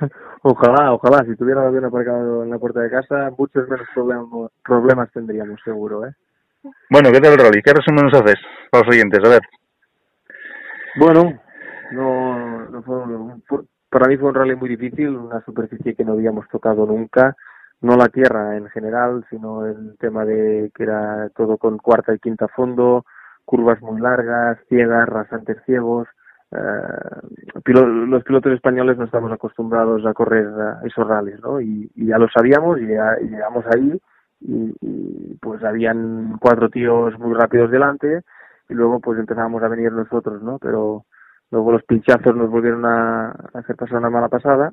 Ojalá, ojalá, si tuviera el avión aparcado en la puerta de casa, muchos menos problemas, problemas tendríamos seguro, ¿eh? Bueno, ¿qué tal el rally? ¿Qué resumen nos haces para los oyentes? A ver. Bueno, no, no fue, fue- para mí fue un rally muy difícil, una superficie que no habíamos tocado nunca, no la tierra en general, sino el tema de que era todo con cuarta y quinta fondo, curvas muy largas, ciegas, rasantes ciegos. eh, los pilotos españoles no estamos acostumbrados a correr esos rallies, ¿no? Y, y ya lo sabíamos y, ya- llegamos ahí y, pues habían cuatro tíos muy rápidos delante y luego pues empezamos a venir nosotros, ¿no? Pero luego los pinchazos nos volvieron a hacer pasar una mala pasada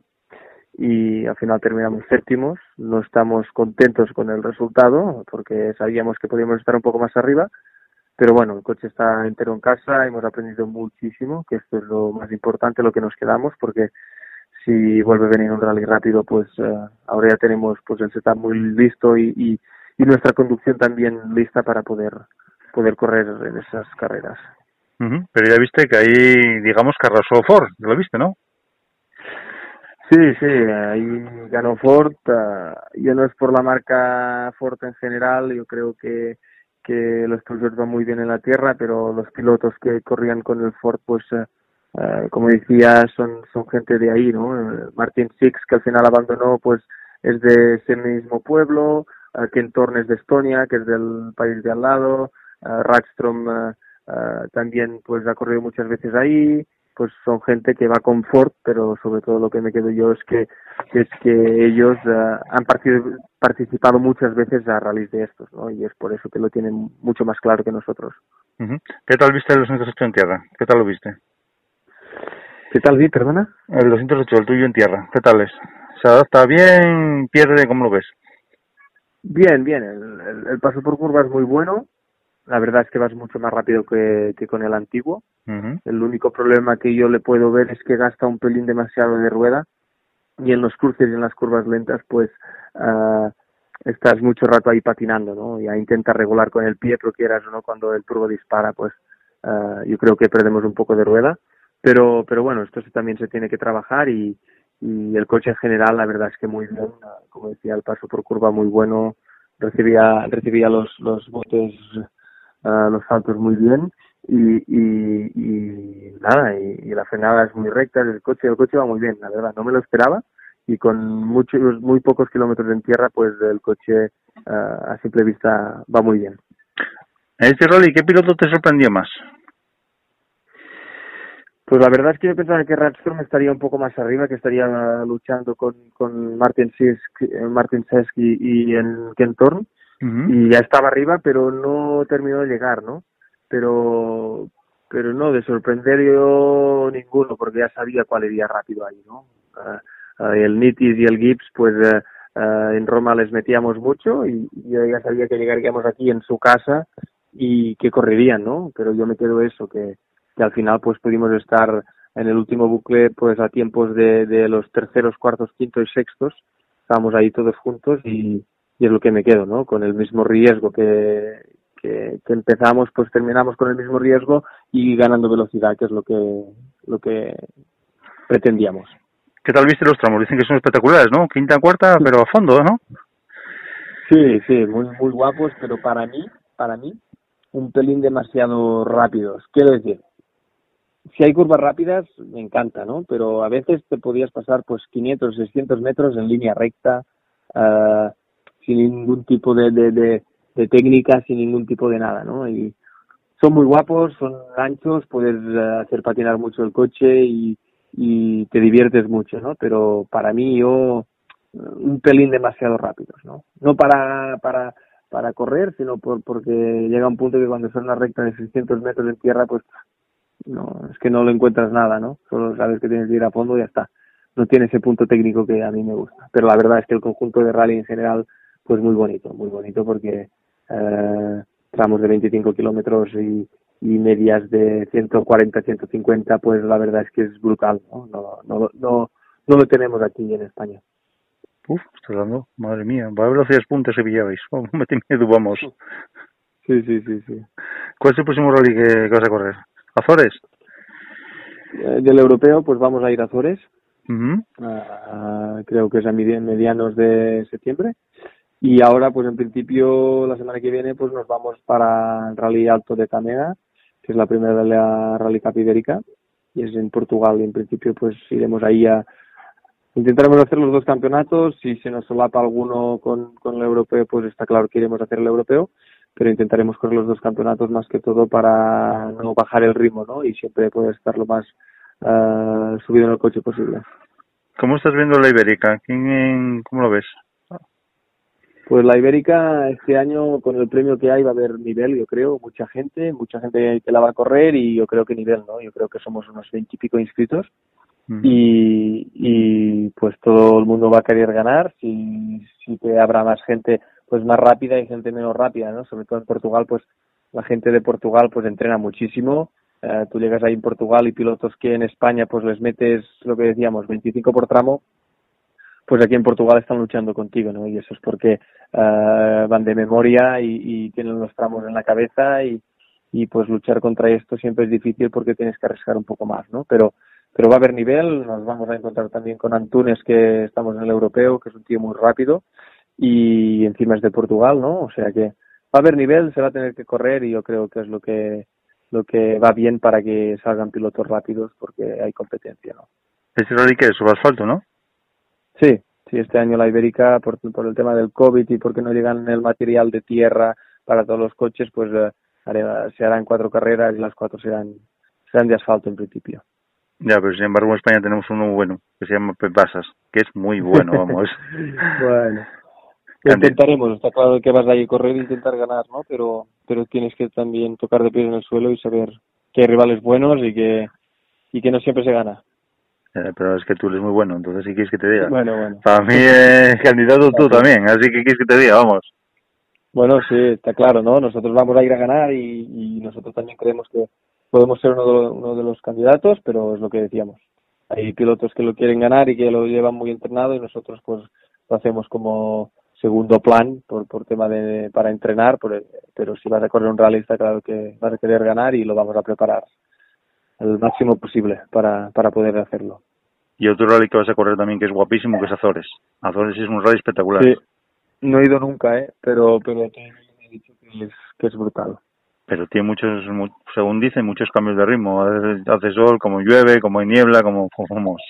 y al final terminamos séptimos. No estamos contentos con el resultado porque sabíamos que podíamos estar un poco más arriba, pero bueno, el coche está entero en casa, hemos aprendido muchísimo, que esto es lo más importante, lo que nos quedamos, porque si vuelve a venir un rally rápido, pues eh, ahora ya tenemos pues el setup muy listo y, y, y nuestra conducción también lista para poder poder correr en esas carreras. Ujú. Pero ya viste que ahí, digamos, que arrasó Ford, lo viste, ¿no? Sí, sí, ahí ganó Ford. ah, yo no es por la marca Ford en general, yo creo que, que los Peugeot van muy bien en la tierra, pero los pilotos que corrían con el Ford, pues, ah, ah, como decía, son, son gente de ahí, ¿no? Eh, Martin Six, que al final abandonó, pues, es de ese mismo pueblo, ah, Ken Thorne es de Estonia, que es del país de al lado, Rackstrom ah, ah, también, pues, ha corrido muchas veces ahí, pues son gente que va con Ford, pero sobre todo lo que me quedo yo es que es que ellos eh, han partido- participado muchas veces a rallies de estos, ¿no? Y es por eso que lo tienen mucho más claro que nosotros. ¿Qué tal viste el 208 en tierra? ¿Qué tal lo viste? ¿Qué tal, Vi? Perdona. El 208, el tuyo en tierra, ¿qué tal es? ¿Se adapta bien? ¿Pierde? ¿Cómo lo ves? Bien, bien. El, el- el paso por curva es muy bueno. La verdad es que vas mucho más rápido que, que con el antiguo. El único problema que yo le puedo ver es que gasta un pelín demasiado de rueda y en los cruces y en las curvas lentas pues ah, estás mucho rato ahí patinando, ¿no? Ya intenta regular con el pie, pero quieras o no, cuando el turbo dispara pues ah, yo creo que perdemos un poco de rueda. Pero, pero bueno, esto también se tiene que trabajar y, y el coche en general la verdad es que muy bien, ah, como decía, el paso por curva muy bueno, recibía, recibía los, los botes los saltos muy bien y, y, y nada, y, y la frenada es muy recta, el coche, el coche va muy bien, la verdad, no me lo esperaba y con muchos, muy pocos kilómetros en tierra, pues el coche ah, a simple vista va muy bien. En este rally, ¿qué piloto te sorprendió más? Pues la verdad es que yo pensaba que Radstrom estaría un poco más arriba, que estaría ah, luchando con, con Martin Sisk, eh, Martin y, y en Ken Y ya estaba arriba pero no terminó de llegar no pero pero no de sorprender yo ninguno porque ya sabía cuál iría rápido ahí no Ah, ah, el Nitis y el Gibbs pues eh, ah, en Roma les metíamos mucho y, y yo ya sabía que llegaríamos aquí en su casa y que correrían no pero yo me quedo eso que, que al final pues pudimos estar en el último bucle pues a tiempos de, de los terceros cuartos quintos y sextos. Estábamos ahí todos juntos y y es lo que me quedo, ¿no? Con el mismo riesgo que, que, que empezamos, pues terminamos con el mismo riesgo y ganando velocidad, que es lo que, lo que pretendíamos. ¿Qué tal viste los tramos? Dicen que son espectaculares, ¿no? Quinta, cuarta, pero a fondo, ¿no? Sí, sí, muy, muy guapos, pero para mí, para mí, un pelín demasiado rápidos. Quiero decir, si hay curvas rápidas, me encanta, ¿no? Pero a veces te podías pasar pues 500, 600 metros en línea recta, ah, sin ningún tipo de, de, de, de técnica, sin ningún tipo de nada, ¿no? Y son muy guapos, son anchos, puedes eh, hacer patinar mucho el coche y, y te diviertes mucho, ¿no? Pero para mí yo eh, un pelín demasiado rápidos, ¿no? No para para para correr, sino por porque llega un punto que cuando son una recta de 600 metros en tierra, pues no, es que no lo encuentras nada, ¿no? Solo sabes que tienes que ir a fondo y ya está. No tiene ese punto técnico que a mí me gusta. Pero la verdad es que el conjunto de rally en general, pues muy bonito, muy bonito porque eh, tramos de 25 kilómetros y, y medias de 140, 150, pues la verdad es que es brutal, ¿no? No, no, no, no lo tenemos aquí en España. Uf, estás dando, madre mía, vaya velocidades puntas que pillabais. Oh, me miedo, vamos. Sí, sí, sí, sí. ¿Cuál es el próximo rally que, vas a correr? ¿Azores? Eh, del europeo, pues vamos a ir a Azores, ah, creo que es a medi- medianos de septiembre. Y ahora, pues en principio, la semana que viene, pues nos vamos para el Rally Alto de Tamega, que es la primera de la Rally Cup Ibérica, y es en Portugal. Y en principio, pues iremos ahí a. Intentaremos hacer los dos campeonatos. Si se nos solapa alguno con, con el europeo, pues está claro que iremos a hacer el europeo. Pero intentaremos correr los dos campeonatos más que todo para no bajar el ritmo, ¿no? Y siempre poder estar lo más ah, subido en el coche posible. ¿Cómo estás viendo la Ibérica? ¿Quién, ¿Cómo lo ves? Pues la Ibérica este año con el premio que hay va a haber nivel, yo creo, mucha gente, mucha gente que la va a correr y yo creo que nivel, ¿no? Yo creo que somos unos veintipico inscritos y, y pues todo el mundo va a querer ganar, si, si que habrá más gente pues más rápida y gente menos rápida, ¿no? Sobre todo en Portugal, pues la gente de Portugal pues entrena muchísimo, Eh, tú llegas ahí en Portugal y pilotos que en España pues les metes lo que decíamos, 25 por tramo, pues aquí en Portugal están luchando contigo, ¿no? Y eso es porque eh, van de memoria y, y tienen los tramos en la cabeza y, y pues luchar contra esto siempre es difícil porque tienes que arriesgar un poco más, ¿no? Pero pero va a haber nivel, nos vamos a encontrar también con Antunes que estamos en el europeo, que es un tío muy rápido y encima es de Portugal, ¿no? O sea que va a haber nivel, se va a tener que correr y yo creo que es lo que lo que va bien para que salgan pilotos rápidos porque hay competencia, ¿no? Es sobre asfalto, ¿no? Sí, sí, este año la Ibérica, por, por el tema del COVID y porque no llegan el material de tierra para todos los coches, pues eh, se harán cuatro carreras y las cuatro serán, serán de asfalto en principio. Ya, pero sin embargo en España tenemos uno bueno, que se llama Pepasas, que es muy bueno, vamos. bueno, lo intentaremos, está claro que vas a ir a correr e intentar ganar, ¿no? Pero, pero tienes que también tocar de pies en el suelo y saber que hay rivales buenos y que, y que no siempre se gana. Eh, pero es que tú eres muy bueno, entonces si quieres que te diga. Bueno, bueno. Para mí es candidato tú también, así que quieres que te diga, vamos. Bueno, sí, está claro, ¿no? Nosotros vamos a ir a ganar y, y nosotros también creemos que podemos ser uno de, lo- uno de los candidatos, pero es lo que decíamos. Hay pilotos que lo quieren ganar y que lo llevan muy entrenado y nosotros pues lo hacemos como segundo plan por, por tema de para entrenar, por- pero si vas a correr un rally está claro que vas a querer ganar y lo vamos a preparar al máximo posible para, para poder hacerlo. Y otro rally que vas a correr también que es guapísimo, que es Azores. Azores es un rally espectacular. Sí, no he ido nunca, ¿eh? pero, pero el mundo me ha dicho que es, que es brutal. Pero tiene muchos, mu- según dicen, muchos cambios de ritmo. Hace sol, como llueve, como hay niebla, como vamos.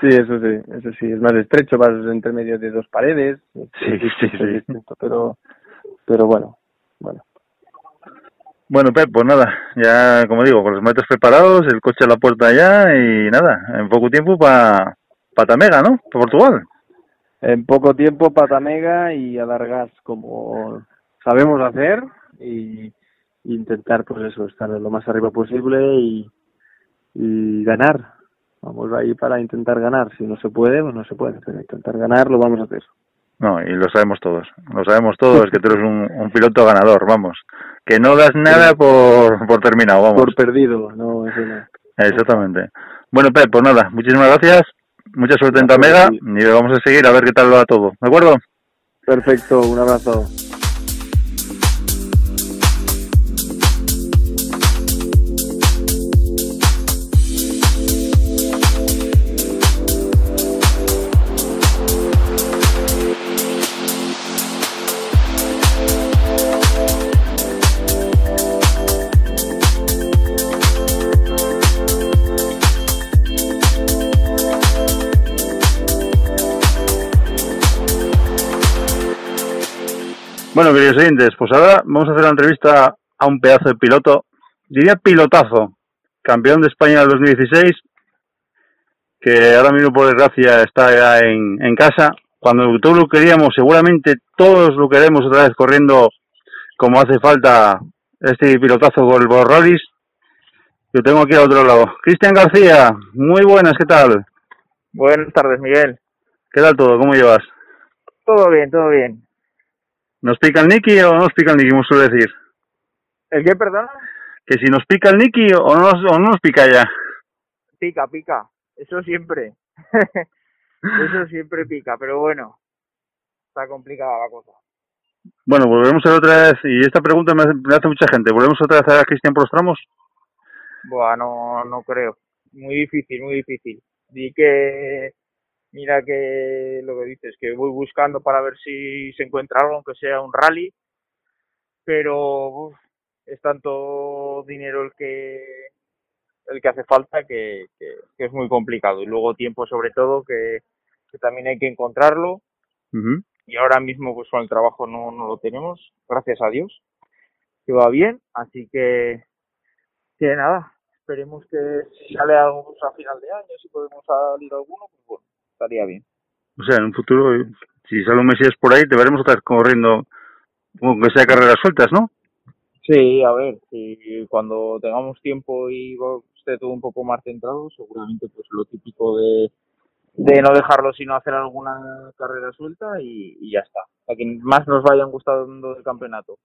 Sí, eso sí, eso sí, es más estrecho, vas entre medio de dos paredes, es Sí, sí, es sí. distinto, pero, pero bueno, bueno. Bueno, Pep, pues nada, ya como digo, con los metros preparados, el coche a la puerta ya y nada, en poco tiempo para pa Tamega, ¿no? Para Portugal. En poco tiempo Patamega y alargas como sabemos hacer y intentar pues eso, estar lo más arriba posible y, y ganar. Vamos ahí para intentar ganar. Si no se puede, pues no se puede, pero intentar ganar lo vamos a hacer. No, y lo sabemos todos, lo sabemos todos, que tú eres un, un piloto ganador, vamos. Que no das nada por, por terminado, vamos. Por perdido, no, eso no. Exactamente. Bueno, Pep, pues nada, muchísimas gracias, mucha suerte en Tamega y vamos a seguir a ver qué tal va todo, ¿de acuerdo? Perfecto, un abrazo. Bueno, queridos oyentes, pues ahora vamos a hacer la entrevista a un pedazo de piloto, diría pilotazo, campeón de España del 2016, que ahora mismo por desgracia está ya en, en casa. Cuando todos lo queríamos, seguramente todos lo queremos otra vez corriendo como hace falta este pilotazo con el Borralis. Yo tengo aquí al otro lado. Cristian García, muy buenas, ¿qué tal? Buenas tardes, Miguel. ¿Qué tal todo? ¿Cómo llevas? Todo bien, todo bien. ¿Nos pica el Nicky o no nos pica el Nicky, como suele decir? ¿El qué, perdona? Que si nos pica el Nicky o no nos, o no nos pica ya. Pica, pica. Eso siempre. Eso siempre pica, pero bueno. Está complicada la cosa. Bueno, volvemos a otra vez, y esta pregunta me hace, mucha gente, ¿volvemos otra vez a Cristian por los tramos? Buah, no, no creo. Muy difícil, muy difícil. Di que, mira que lo que dices, que voy buscando para ver si se encuentra algo, aunque sea un rally, pero uf, es tanto dinero el que el que hace falta que, que, que es muy complicado. Y luego tiempo sobre todo, que, que también hay que encontrarlo. Ujú. Y ahora mismo pues con el trabajo no, no lo tenemos, gracias a Dios, que va bien, así que, que nada, esperemos que si sale algo pues, a final de año, si podemos salir alguno, pues bueno, estaría bien. O sea, en un futuro, si sale un Mesías por ahí, te veremos otra vez corriendo, aunque sea carreras sueltas, ¿no? Sí, a ver, si cuando tengamos tiempo y esté todo un poco más centrado, seguramente pues lo típico de, de no dejarlo sino hacer alguna carrera suelta y, y ya está. A quien más nos vayan gustando del campeonato.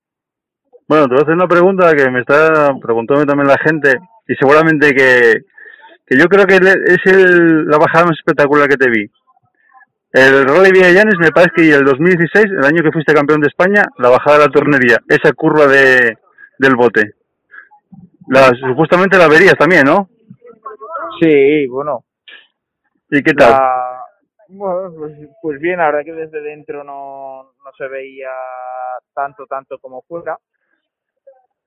Bueno, te voy a hacer una pregunta que me está preguntando también la gente, y seguramente que, que yo creo que es el, la bajada más espectacular que te vi. El Rally Villallanes me parece que el 2016, el año que fuiste campeón de España, la bajada de la tornería, esa curva de, del bote. La, supuestamente la verías también, ¿no? Sí, bueno, ¿Y qué tal? La- bueno, pues, pues bien, la verdad que desde dentro no, no se veía tanto, tanto como fuera.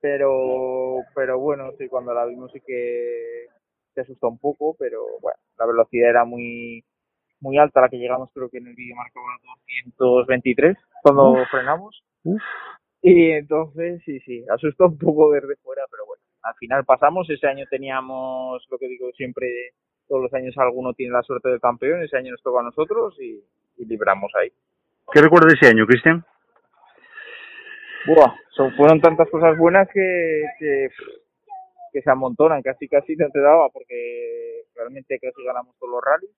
Pero, pero bueno, sí, cuando la vimos sí que se asustó un poco, pero bueno, la velocidad era muy, muy alta, la que llegamos creo que en el vídeo marcaba 223 cuando frenamos. Y entonces, sí, sí, asustó un poco desde fuera, pero bueno, al final pasamos. Ese año teníamos, lo que digo siempre, todos los años alguno tiene la suerte del campeón, ese año nos tocó a nosotros y, y libramos ahí. ¿Qué recuerdas de ese año, Cristian? Buah, son, fueron tantas cosas buenas que, que, que se amontonan, casi casi te daba, porque realmente casi ganamos todos los rallies,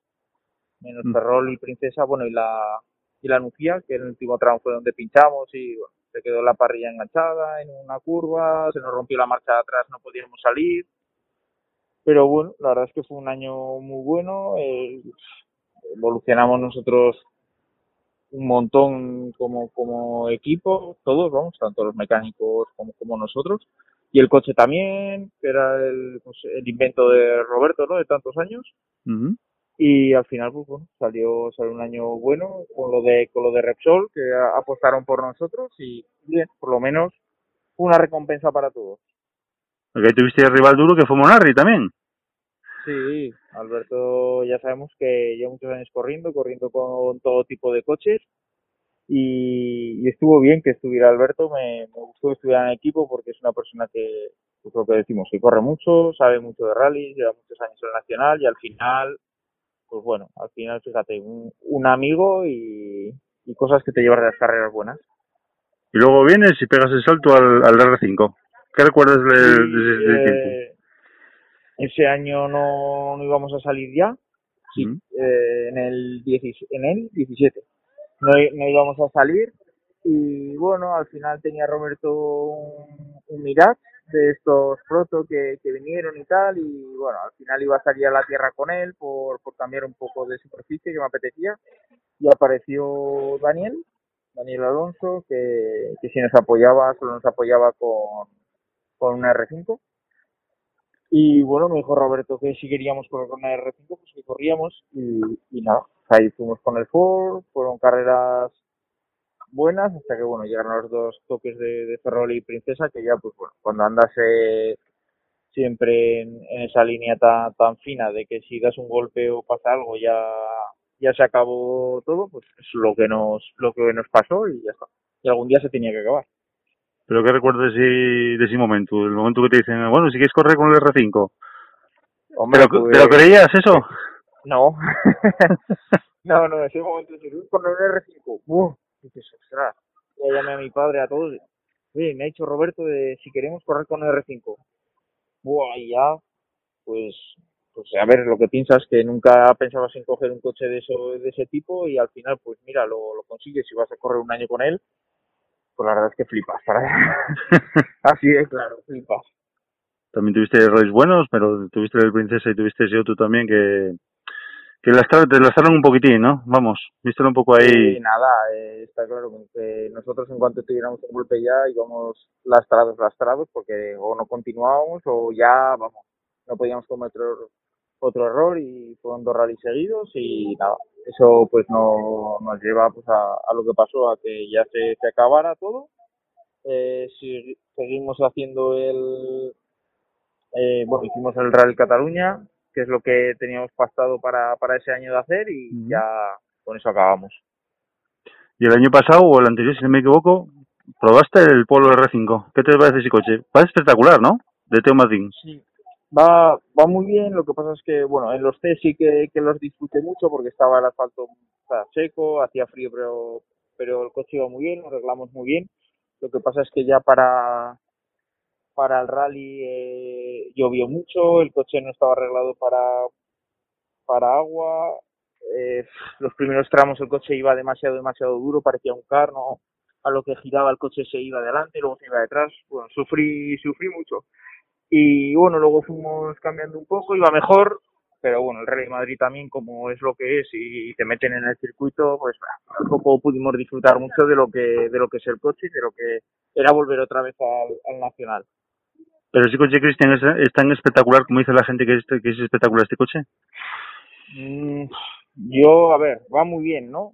menos Mm. Ferrol y Princesa, bueno, y la, y la Nucía, que en el último tramo fue donde pinchamos y bueno, se quedó la parrilla enganchada en una curva, se nos rompió la marcha de atrás, no podíamos salir. Pero bueno, la verdad es que fue un año muy bueno, eh, evolucionamos nosotros un montón como, como equipo, todos, vamos, tanto los mecánicos como, como nosotros. Y el coche también, que era el, pues, el invento de Roberto, ¿no? De tantos años. Y al final, pues bueno, salió, salió un año bueno con lo de, con lo de Repsol, que a- apostaron por nosotros y bien, por lo menos una recompensa para todos. Porque ahí tuviste el rival duro que fue Monarri también. Sí, Alberto ya sabemos que lleva muchos años corriendo, corriendo con todo tipo de coches y, y estuvo bien que estuviera Alberto, me, me gustó que estuviera en el equipo porque es una persona que, pues lo que decimos, que corre mucho, sabe mucho de rally, lleva muchos años en el Nacional y al final, pues bueno, al final fíjate, un, un amigo y, y cosas que te llevan de las carreras buenas. Y luego vienes y pegas el salto al, al R5. ¿Qué recuerdas de, de- eh, ese año no, no íbamos a salir ya, sí, eh, en el 16 en el 17 no, no íbamos a salir. Y bueno al final tenía Roberto un, un de estos proto que, que vinieron y tal y bueno al final iba a salir a la tierra con él por, por cambiar un poco de superficie que me apetecía. Y apareció Daniel Daniel Alonso que, que si nos apoyaba solo nos apoyaba con, con una R5 y bueno, me dijo Roberto que si queríamos correr con la R5, pues que corríamos y, y nada, ahí fuimos con el Ford, fueron carreras buenas hasta que bueno, llegaron los dos toques de, de Ferrol y Princesa que ya pues bueno, cuando andas eh, siempre en, en esa línea tan, tan fina de que si das un golpe o pasa algo ya ya se acabó todo, pues es lo que nos lo que nos pasó y ya está. Y algún día se tenía que acabar. ¿Pero qué recuerdas de ese, de ese momento? El momento que te dicen, bueno, si quieres correr con el R5. Hombre, ¿Pero, pues- ¿pero creías eso? No. no, no, ese momento de decir, "Uy, con el R5. ¡Buf! Dices, ostras. Ya llamé a mi padre, a todos. Oye, me ha dicho Roberto de si queremos correr con el R5. Buah, y ya, pues, pues a ver, lo que piensas que nunca pensabas en coger un coche de eso, de ese tipo y al final, pues mira, lo, consigues y vas a correr un año con él. Pues la verdad es que flipas. Así es, claro, flipas. También tuviste rallies buenos, pero tuviste el Princesa y tuviste ese otro también que, que te lastraron un poquitín, ¿no? Vamos, viste un poco ahí. Y nada, eh, está claro que nosotros en cuanto tuviéramos un golpe ya íbamos lastrados, lastrados, porque o no continuábamos o ya, vamos, no podíamos cometer otro error y fueron dos rallies seguidos y nada, eso pues no nos lleva pues a, lo que pasó, a que ya se, acabara todo. Eh, seguimos haciendo el, eh, bueno, hicimos el Rally Cataluña, que es lo que teníamos pactado para, para ese año de hacer y Ujú. ya con eso acabamos. Y el año pasado, o el anterior, si no me equivoco, probaste el Polo R5. ¿Qué te parece ese coche? Parece espectacular, ¿no? De Teo Martín. Sí, va, va muy bien. Lo que pasa es que, bueno, en los test sí que, que los disfruté mucho porque estaba el asfalto o sea, seco, hacía frío, pero, pero el coche iba muy bien, lo arreglamos muy bien. Lo que pasa es que ya para, para el rally eh, llovió mucho, el coche no estaba arreglado para, para agua. eh, los primeros tramos el coche iba demasiado, demasiado duro, parecía un car, no, a lo que giraba el coche se iba adelante, luego se iba detrás. Bueno, sufrí, sufrí mucho y bueno, luego fuimos cambiando un poco, iba mejor, pero bueno, el Real Madrid también como es lo que es y te meten en el circuito, pues tampoco pudimos disfrutar mucho de lo que de lo que es el coche y de lo que era volver otra vez al, al Nacional. Pero ese coche, Cristian, es, es tan espectacular como dice la gente que es, que es espectacular este coche. Mm, yo, a ver, va muy bien, ¿no?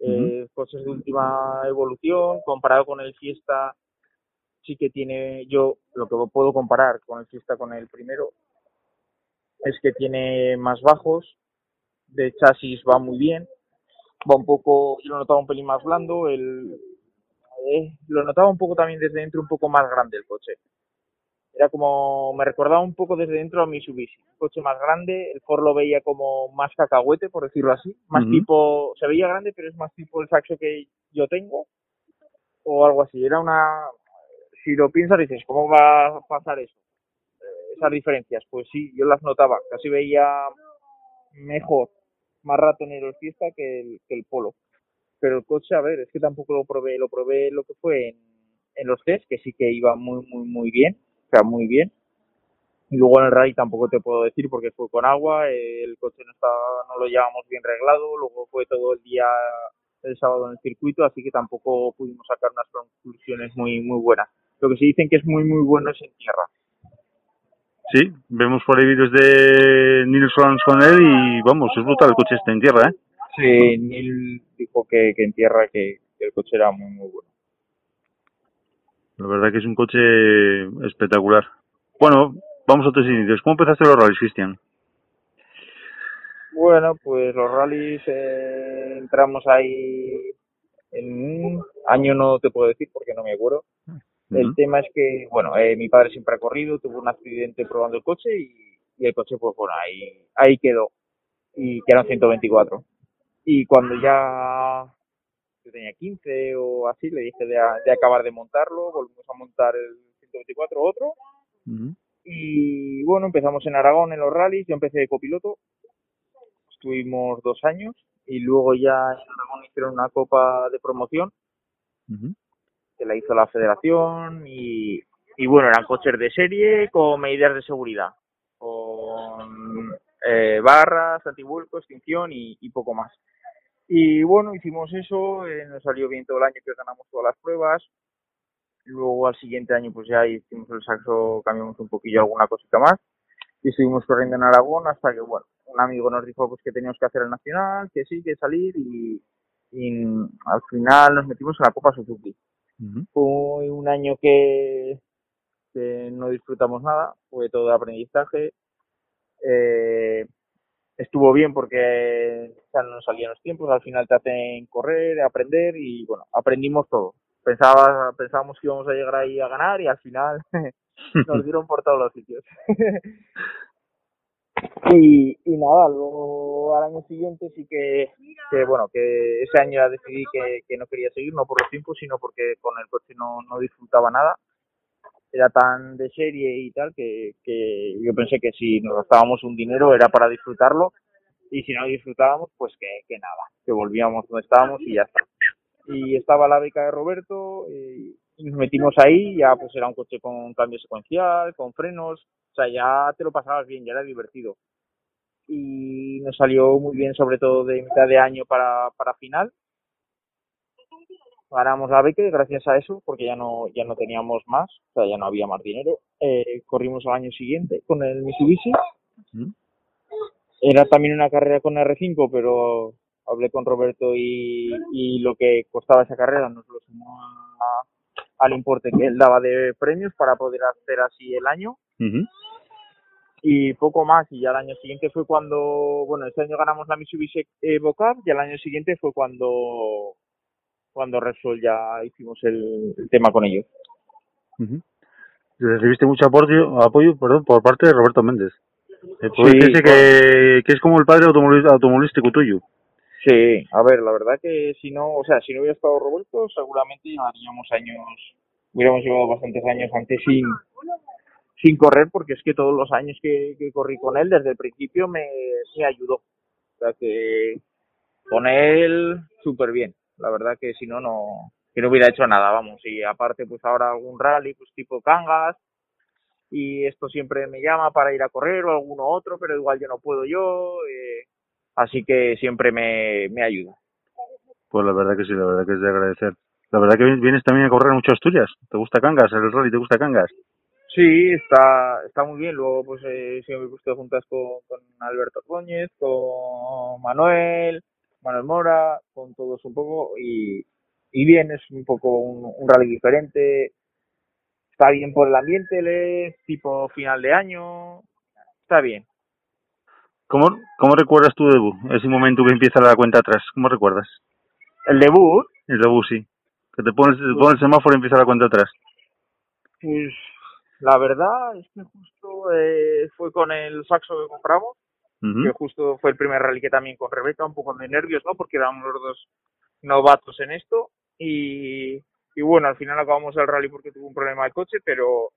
Eh, coches de última evolución, comparado con el Fiesta, sí que tiene, yo lo que puedo comparar con el Fiesta con el primero, es que tiene más bajos, de chasis va muy bien, va un poco, yo lo notaba un pelín más blando, el, eh, lo notaba un poco también desde dentro un poco más grande el coche. Era como, me recordaba un poco desde dentro a Mitsubishi, un coche más grande, el Ford lo veía como más cacahuete, por decirlo así, más Ujú. tipo, se veía grande, pero es más tipo el saxo que yo tengo, o algo así, era una, si lo piensas dices, ¿cómo va a pasar eso? Eh, esas diferencias, pues sí, yo las notaba, casi veía mejor, más ratonero el Fiesta que el, que el Polo. Pero el coche, a ver, es que tampoco lo probé, lo probé lo que fue en, en los test, que sí que iba muy, muy, muy bien, sea, muy bien. Y luego en el rally tampoco te puedo decir porque fue con agua, eh, el coche no estaba, no lo llevábamos bien reglado, luego fue todo el día el sábado en el circuito, así que tampoco pudimos sacar unas conclusiones muy, muy buenas. Lo que sí dicen que es muy, muy bueno es en tierra. Sí, vemos por ahí vídeos de Frans con él y vamos, es brutal el coche este en tierra, ¿eh? Sí, Neil dijo que, que en tierra que, que el coche era muy, muy bueno. La verdad que es un coche espectacular. Bueno, vamos a tus inicios. ¿Cómo empezaste los rallies, Cristian? Bueno, pues los rallies eh, entramos ahí en un año no te puedo decir porque no me acuerdo. El tema es que, bueno, eh, mi padre siempre ha corrido, tuvo un accidente probando el coche y, y el coche, pues bueno, ahí, ahí quedó. Y que eran 124. Y cuando ya yo tenía 15 o así, le dije de, a- de acabar de montarlo, volvimos a montar el 124 otro. Y bueno, empezamos en Aragón en los rallies, yo empecé de copiloto, estuvimos dos años y luego ya en Aragón hicieron una copa de promoción que la hizo la federación y, y bueno, eran coches de serie con medidas de seguridad, con eh, barras, antivuelco, extinción y, y poco más. Y bueno, hicimos eso, eh, nos salió bien todo el año que ganamos todas las pruebas. Luego al siguiente año pues ya hicimos el saxo, cambiamos un poquillo alguna cosita más y estuvimos corriendo en Aragón hasta que bueno, un amigo nos dijo pues que teníamos que hacer el nacional, que sí, que salir y, y al final nos metimos en la Copa Suzuki fue un año que, que no disfrutamos nada, fue todo aprendizaje. Eh, estuvo bien porque ya no nos salían los tiempos, al final te hacen correr, aprender y bueno, aprendimos todo. Pensaba, pensábamos que íbamos a llegar ahí a ganar y al final nos dieron por todos los sitios. y, y nada, luego al año siguiente sí que, que bueno, que ese año ya decidí que, que no quería seguir, no por los tiempos, sino porque con el coche no, no disfrutaba nada. Era tan de serie y tal que, que yo pensé que si nos gastábamos un dinero era para disfrutarlo y si no disfrutábamos, pues que, que nada, que volvíamos donde estábamos y ya está. Y estaba la beca de Roberto y, y nos metimos ahí, ya pues era un coche con cambio secuencial, con frenos, o sea, ya te lo pasabas bien, ya era divertido. Y nos salió muy bien, sobre todo de mitad de año para, para final. Ganamos la beca y gracias a eso, porque ya no, ya no teníamos más, o sea, ya no había más dinero. Eh, corrimos al año siguiente con el Mitsubishi. Era también una carrera con R5, pero hablé con Roberto y, y lo que costaba esa carrera nos lo sumó a- al importe que él daba de premios para poder hacer así el año y poco más y ya el año siguiente fue cuando bueno este año ganamos la Mitsubishi Evo Cup y el año siguiente fue cuando cuando Repsol ya hicimos el, el tema con ellos. Recibiste mucho apoyo, apoyo perdón, por parte de Roberto Méndez. Poder Sí, ese que, que es como el padre automovilístico tuyo. sí a ver la verdad que si no o sea si no hubiera estado Roberto seguramente llevaríamos años hubiéramos llevado bastantes años antes sin sin correr porque es que todos los años que, que corrí con él desde el principio me, me ayudó o sea que con él súper bien la verdad que si no no que no hubiera hecho nada vamos y aparte pues ahora algún rally pues tipo Cangas y esto siempre me llama para ir a correr o alguno otro, pero igual yo no puedo yo, eh, así que siempre me, me ayuda. Pues la verdad que sí, la verdad que es de agradecer. La verdad que vienes también a correr mucho a Asturias. ¿Te gusta Cangas? ¿El rally te gusta Cangas? Sí, está, está muy bien. Luego, pues, eh, siempre he puesto juntas con, con Alberto Góñez, con Manuel, Manuel Mora, con todos un poco. Y, y bien, es un poco un, un rally diferente. Está bien por el ambiente, le- tipo final de año. Está bien. ¿Cómo, ¿Cómo recuerdas tu debut? Ese momento que empieza la cuenta atrás. ¿Cómo recuerdas? El debut, El debut, sí. Que te pones, te pones el semáforo y empieza la cuenta atrás. pues, la verdad es que justo eh, fue con el saxo que compramos. Que justo fue el primer rally que también con Rebeca, un poco de nervios, ¿no? Porque éramos los dos novatos en esto y, y bueno, al final acabamos el rally porque tuvo un problema de coche, pero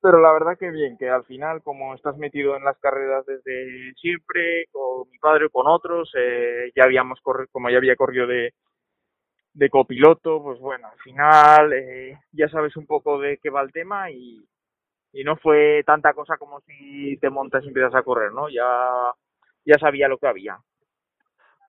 pero la verdad que bien, que al final como estás metido en las carreras desde siempre, con mi padre, con otros, eh, ya habíamos corrido, como ya había corrido de de copiloto, pues bueno, al final eh, ya sabes un poco de qué va el tema y, y no fue tanta cosa como si te montas y empiezas a correr, ¿no? Ya, ya sabía lo que había.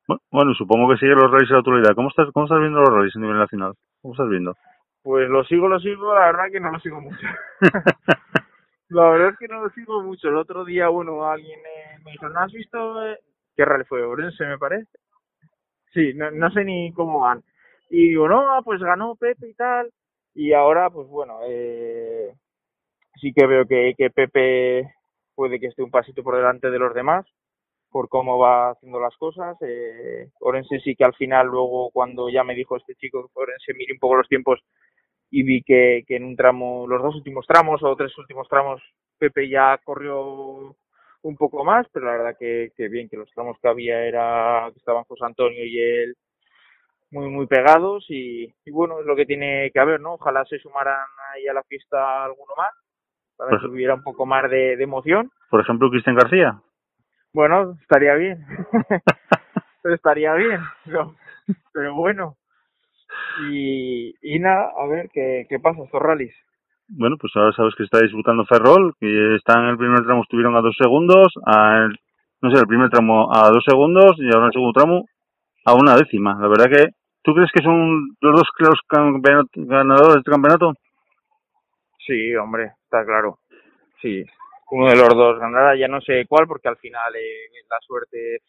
Bu- Bueno, supongo que sigue los rallies a la actualidad. ¿Cómo estás, ¿Cómo estás viendo los rallies a nivel nacional? ¿Cómo estás viendo? Pues lo sigo, lo sigo, la verdad que no lo sigo mucho. la verdad es que no lo sigo mucho. El otro día, bueno, alguien eh, me dijo, ¿no has visto eh, qué rally fue? Orense, me parece. Sí, no, no sé ni cómo van. Y digo, no, pues ganó Pepe y tal. Y ahora, pues bueno, eh, sí que veo que, que Pepe puede que esté un pasito por delante de los demás por cómo va haciendo las cosas. Eh, Orense sí que al final, luego, cuando ya me dijo este chico que Orense mire un poco los tiempos y vi que, que en un tramo, los dos últimos tramos o tres últimos tramos, Pepe ya corrió un poco más, pero la verdad que, que bien, que los tramos que había era que estaban José Antonio y él muy muy pegados y, y bueno, es lo que tiene que haber, ¿no? Ojalá se sumaran ahí a la fiesta alguno más para Pues- que hubiera un poco más de, de emoción. Por ejemplo, Cristian García. Bueno, estaría bien. estaría bien. Pero, pero bueno. Y, y nada, a ver qué, qué pasa estos rallies. Bueno, pues ahora sabes que está disputando Ferrol, que está en el primer tramo estuvieron a dos segundos, a el- no sé, el primer tramo a dos segundos y ahora el segundo tramo a una décima. La verdad que, ¿tú crees que son los dos claros ganadores de este campeonato? Sí, hombre, está claro. Sí, uno de los dos ganará, ya no sé cuál, porque al final eh, la suerte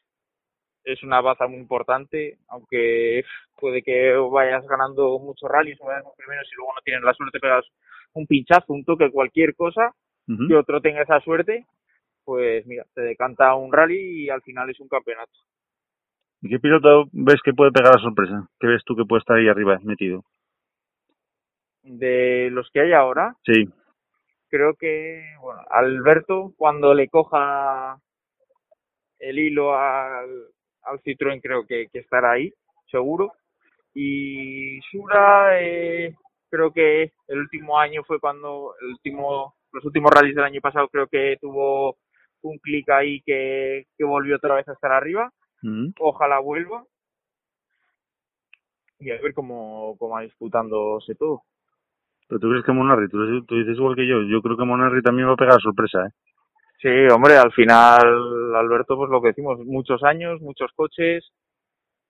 es una baza muy importante, aunque puede que vayas ganando muchos rallies o vayas primero si luego no tienes la suerte, pegas un pinchazo, un toque, cualquier cosa, Ujú. que otro tenga esa suerte, pues mira, te decanta un rally y al final es un campeonato. ¿Y qué piloto ves que puede pegar la sorpresa? ¿Qué ves tú que puede estar ahí arriba metido? De los que hay ahora, Sí, creo que, bueno, Alberto, cuando le coja el hilo al, al Citroën, creo que, que estará ahí, seguro. Y Sura, eh, creo que el último año fue cuando, el último, los últimos rallies del año pasado, creo que tuvo un clic ahí que, que volvió otra vez a estar arriba. Ujú. Ojalá vuelva. Y a ver cómo, cómo va disputándose todo. Pero tú crees que Monarri, tú, tú dices igual que yo, yo creo que Monarri también va a pegar sorpresa, ¿eh? Sí, hombre, al final, Alberto, pues lo que decimos, muchos años, muchos coches,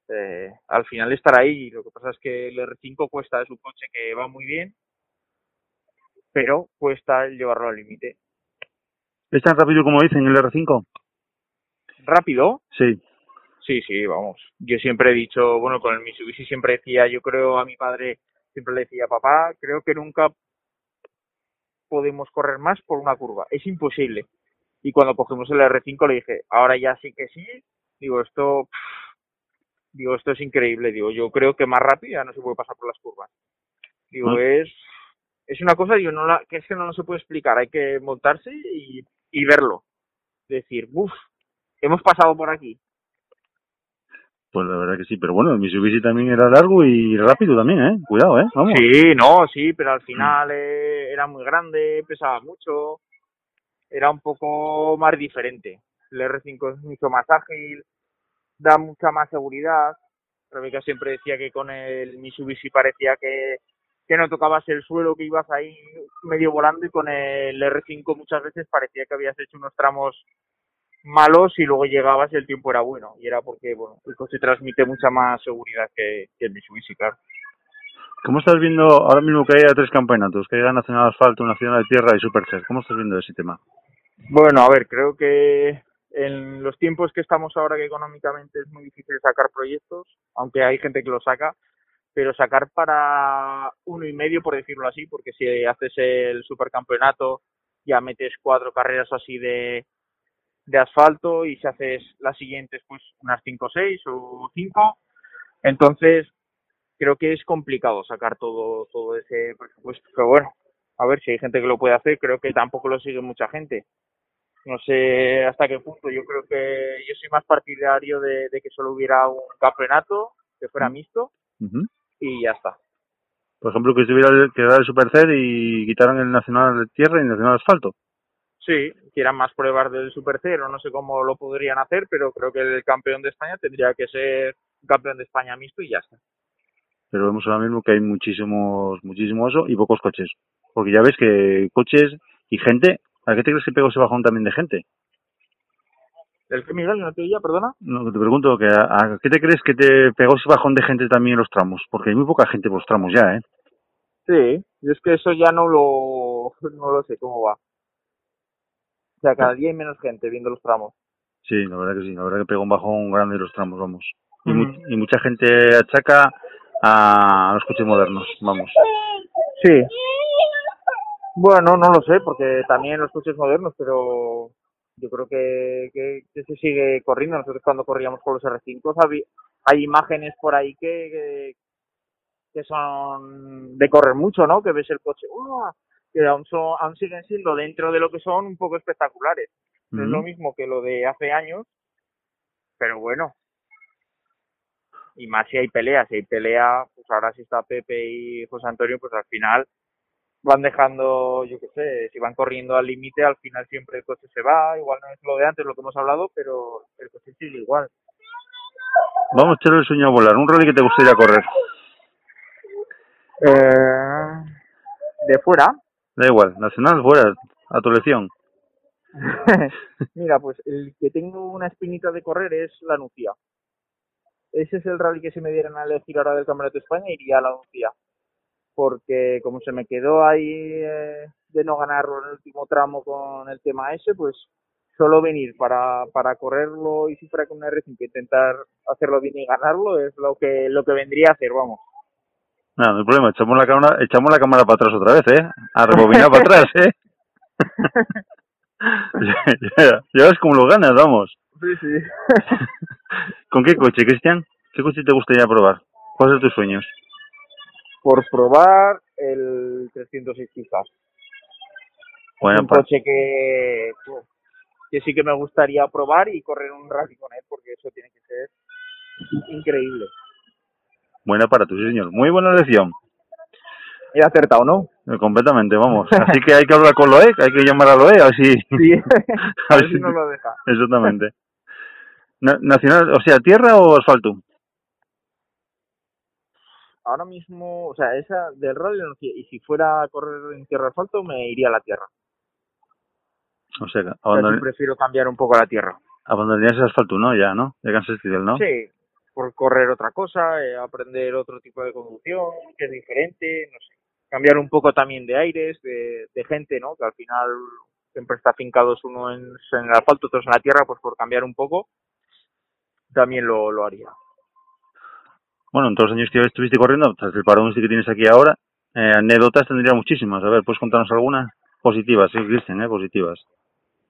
eh, al final estar ahí. Lo que pasa es que el R5 cuesta, es un coche que va muy bien, pero cuesta llevarlo al límite. ¿Es tan rápido como dicen el R5? ¿Rápido? Sí. Sí, sí, vamos. Yo siempre he dicho, bueno, con el Mitsubishi siempre decía, yo creo a mi padre, siempre le decía, papá, creo que nunca podemos correr más por una curva. Es imposible. Y cuando cogimos el R5 le dije, ahora ya sí que sí. Digo, esto, pff, digo, esto es increíble. Digo, yo creo que más rápido ya no se puede pasar por las curvas. Digo, Ah. es, es una cosa, digo, no la, que es que no, no se puede explicar. Hay que montarse y, y verlo. Decir, uff, hemos pasado por aquí. Pues la verdad que sí, pero bueno, el Mitsubishi también era largo y rápido también, ¿eh? Cuidado, ¿eh? Vamos. Sí, no, sí, pero al final eh, era muy grande, pesaba mucho, era un poco más diferente. El R5 es mucho más ágil, da mucha más seguridad. Rebeca siempre decía que con el Mitsubishi parecía que, que no tocabas el suelo, que ibas ahí medio volando y con el R5 muchas veces parecía que habías hecho unos tramos malos y luego llegabas y el tiempo era bueno. Y era porque, bueno, el coche transmite mucha más seguridad que, que el Mitsubishi, claro. ¿Cómo estás viendo ahora mismo que haya tres campeonatos? Que haya Nacional Asfalto, Nacional de Tierra y Supercer. ¿Cómo estás viendo ese tema? Bueno, a ver, creo que en los tiempos que estamos ahora, que económicamente es muy difícil sacar proyectos, aunque hay gente que lo saca, pero sacar para uno y medio, por decirlo así, porque si haces el supercampeonato, ya metes cuatro carreras así de, de asfalto y si haces las siguientes, pues unas cinco o seis o cinco. Entonces, creo que es complicado sacar todo, todo ese presupuesto. Pero bueno, a ver si hay gente que lo puede hacer, creo que tampoco lo sigue mucha gente. No sé hasta qué punto. Yo creo que yo soy más partidario de, de que solo hubiera un campeonato que fuera mixto y ya está. Por ejemplo, que estuviera el, que era el Supercer y quitaran el Nacional de Tierra y el Nacional Asfalto. Sí, quieran más pruebas del Super Cero, no sé cómo lo podrían hacer, pero creo que el campeón de España tendría que ser campeón de España mixto y ya está. Pero vemos ahora mismo que hay muchísimos, muchísimo eso y pocos coches. Porque ya ves que coches y gente, ¿a qué te crees que pegó ese bajón también de gente? ¿El que Miguel no te oía, perdona? No, te pregunto, que a, a qué te crees que te pegó ese bajón de gente también en los tramos? Porque hay muy poca gente por los tramos ya, ¿eh? Sí, y es que eso ya no lo, no lo sé cómo va. Sea, cada día hay menos gente viendo los tramos. Sí, la verdad que sí, la verdad que pegó un bajón grande los tramos, vamos. Y, Ujú. mu- y mucha gente achaca a los coches modernos, vamos. Sí. Bueno, no lo sé, porque también los coches modernos, pero yo creo que, que, que se sigue corriendo. Nosotros cuando corríamos con los R5 habi- hay imágenes por ahí que, que, que son de correr mucho, ¿no? Que ves el coche, ¡uah! Que aún, son, aún siguen siendo dentro de lo que son un poco espectaculares. No es lo mismo que lo de hace años, pero bueno. Y más si hay pelea, si hay pelea, pues ahora si está Pepe y José Antonio, pues al final van dejando, yo qué sé, si van corriendo al límite, al final siempre el coche se va, igual no es lo de antes, lo que hemos hablado, pero el coche sigue igual. Vamos a echarle el sueño a volar. Un rally que te gustaría correr. Eh, de fuera, Da igual, nacional, fuera, a tu elección. mira, pues el que tengo una espinita de correr es la Nucía. Ese es el rally que si me dieran a elegir ahora del Campeonato de España, iría a la Nucía. Porque como se me quedó ahí eh, de no ganarlo en el último tramo con el tema ese, pues solo venir para, para correrlo y si fuera con un R5 intentar hacerlo bien y ganarlo es lo que lo que vendría a hacer, vamos. Nada, no hay problema, echamos la cámara, echamos la cámara para atrás otra vez, ¿eh? A rebobinar para atrás, ¿eh? ya, ves cómo lo ganas, vamos. Sí, sí. ¿Con qué coche, Cristian? ¿Qué coche te gustaría probar? ¿Cuáles son tus sueños? Por probar el 306 quizás. Bueno, un coche que, que sí que me gustaría probar y correr un rally con él, porque eso tiene que ser increíble. Buena para tu señor. Muy buena elección. He acertado, ¿no? Eh, Completamente, vamos. Así que hay que hablar con Loe, hay que llamar a Loe, a ver si... Sí, a ver si nos lo deja. Exactamente. Na- nacional, o sea, tierra o asfalto. Ahora mismo, o sea, esa del no sé, y si fuera a correr en tierra asfalto, me iría a la tierra. O sea, O sea, sí abandon- prefiero cambiar un poco la tierra. abandonarías el asfalto, ¿no? Ya, ¿no? Ya cansaste de él, ¿no? Sí, por correr otra cosa, eh, aprender otro tipo de conducción, que es diferente, no sé. Cambiar un poco también de aires, de, de gente, ¿no? Que al final siempre está fincados uno en, en el asfalto, otros en la tierra, pues por cambiar un poco, también lo, lo haría. Bueno, en todos los años que estuviste corriendo, tras el parón que tienes aquí ahora, eh, anécdotas tendría muchísimas. A ver, ¿puedes contarnos alguna? Positivas, sí, Cristian, ¿eh? Positivas.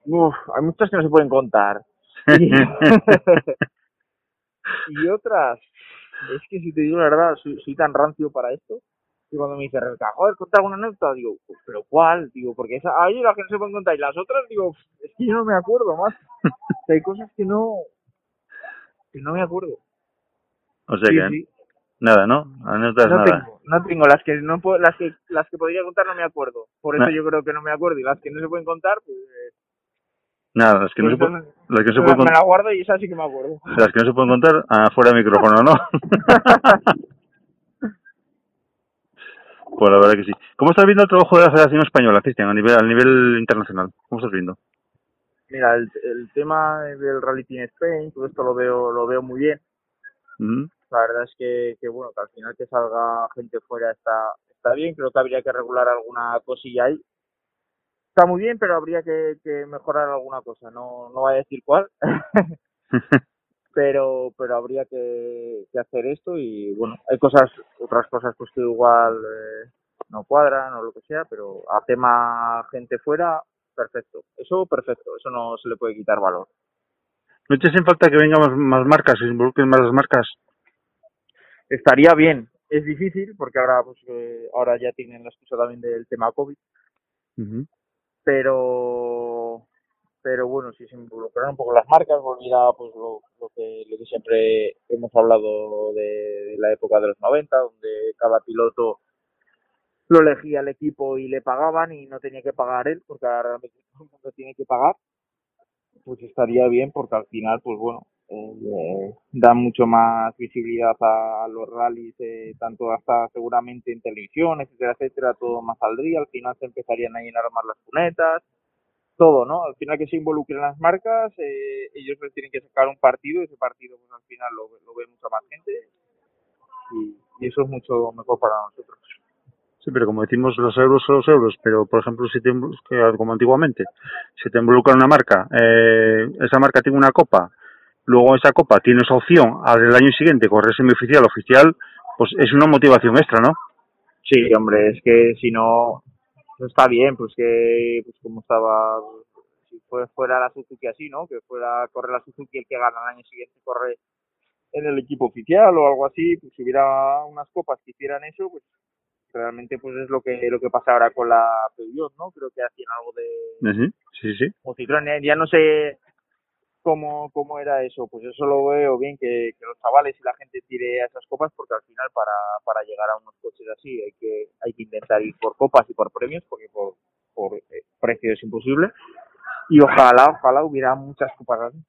Uf, hay muchas que no se pueden contar. Y, otras, es que si te digo la verdad, soy, soy tan rancio para esto, que cuando me dice Rebeca, joder, contar alguna anécdota, digo, "Pues, ¿pero cuál? Digo, porque esa, hay las que no se pueden contar y las otras, digo, es que yo no me acuerdo más. O sea, hay cosas que no, que no me acuerdo. o sea Sí, que, sí. nada, ¿no? Anécdotas No nada. tengo, no tengo, las que no puedo, las que, las que podría contar no me acuerdo. Por eso yo creo que no me acuerdo y las que no se pueden contar, pues, eh, Nada, las que no se, pues pu- esas- las que no se me, pueden me contar. la guardo y esas sí que me acuerdo. Las que no se pueden contar, afuera de micrófono, ¿no? Pues la verdad que sí. ¿Cómo estás viendo el trabajo de la Federación Española, Cristian, a nivel, a nivel internacional? ¿Cómo estás viendo? Mira, el, el tema del Rally Team Spain, todo esto lo veo, lo veo muy bien. Ujú. La verdad es que, que bueno, que al final que salga gente fuera está, está bien. Creo que habría que regular alguna cosilla ahí. Está muy bien, pero habría que, que mejorar alguna cosa. No, no voy a decir cuál, pero, pero habría que, que hacer esto y bueno, hay cosas, otras cosas pues que igual eh, no cuadran o lo que sea, pero a tema gente fuera, perfecto. Eso perfecto, eso no se le puede quitar valor. ¿No te hacen falta que vengan más, más marcas, se involucren más las marcas? estaría bien. Es difícil porque ahora pues eh, ahora ya tienen la excusa también del tema COVID. Pero pero bueno, si se involucraran un poco las marcas, volviera pues lo, lo que lo que siempre hemos hablado de, de la época de los 90, donde cada piloto lo elegía el equipo y le pagaban y no tenía que pagar él, porque ahora realmente todo el mundo tiene que pagar, pues estaría bien porque al final, pues bueno, eh, da mucho más visibilidad a los rallies, eh, tanto hasta seguramente en televisión, etcétera, etcétera, todo más saldría, al final se empezarían a llenar más las cunetas, todo, ¿no? Al final que se involucren las marcas, eh, ellos les tienen que sacar un partido, ese partido pues al final lo, lo ve mucha más gente y, y eso es mucho mejor para nosotros. Sí, pero como decimos, los euros son los euros, pero por ejemplo, si te, inv- que como antiguamente, si te involucra una marca, eh, esa marca tiene una copa, luego esa copa tiene esa opción al año siguiente correr semioficial, oficial, pues es una motivación extra, ¿no? Sí, hombre, es que si no, no está bien, pues que, pues como estaba, si fue, fuera la Suzuki así, ¿no? Que fuera correr la Suzuki el que gana el año siguiente corre en el equipo oficial o algo así, pues si hubiera unas copas que hicieran eso, pues realmente pues es lo que lo que pasa ahora con la Peugeot, ¿no? Creo que hacían algo de Ujú, Sí, sí. o Citroën, eh, ya no sé cómo, cómo era eso, pues eso lo veo bien que, que los chavales y la gente tire a esas copas porque al final para, para llegar a unos coches así hay que hay que intentar ir por copas y por premios porque por, por eh, precio es imposible y ojalá, ojalá hubiera muchas copas así.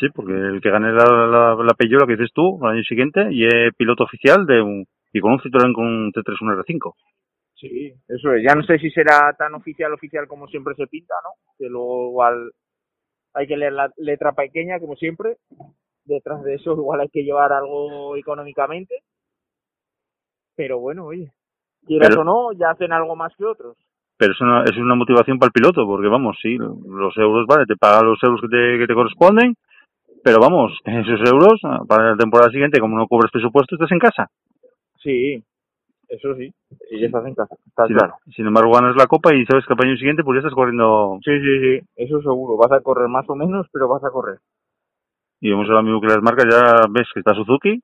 Sí, porque el que gane la, la, la Peugeot, que dices tú, al año siguiente, y es piloto oficial de un, y con un Citroën con un T31 R5. Sí, eso es. Ya no sé si será tan oficial, oficial como siempre se pinta, ¿no? Que luego igual hay que leer la letra pequeña, como siempre. Detrás de eso igual hay que llevar algo económicamente. Pero bueno, oye, quieras Pero- o no, ya hacen algo más que otros. Pero es una, es una motivación para el piloto, porque vamos, sí, los euros, vale, te pagan los euros que te, que te corresponden, pero vamos, esos euros, para la temporada siguiente, como no cobras presupuesto, estás en casa. Sí, eso sí. Y ya estás en casa, está Sin, claro. sin embargo, ganas la copa y sabes que el año siguiente, pues ya estás corriendo. Sí, sí, sí, eso seguro. Vas a correr más o menos, pero vas a correr. Y vemos ahora mismo que las marcas ya ves que está Suzuki,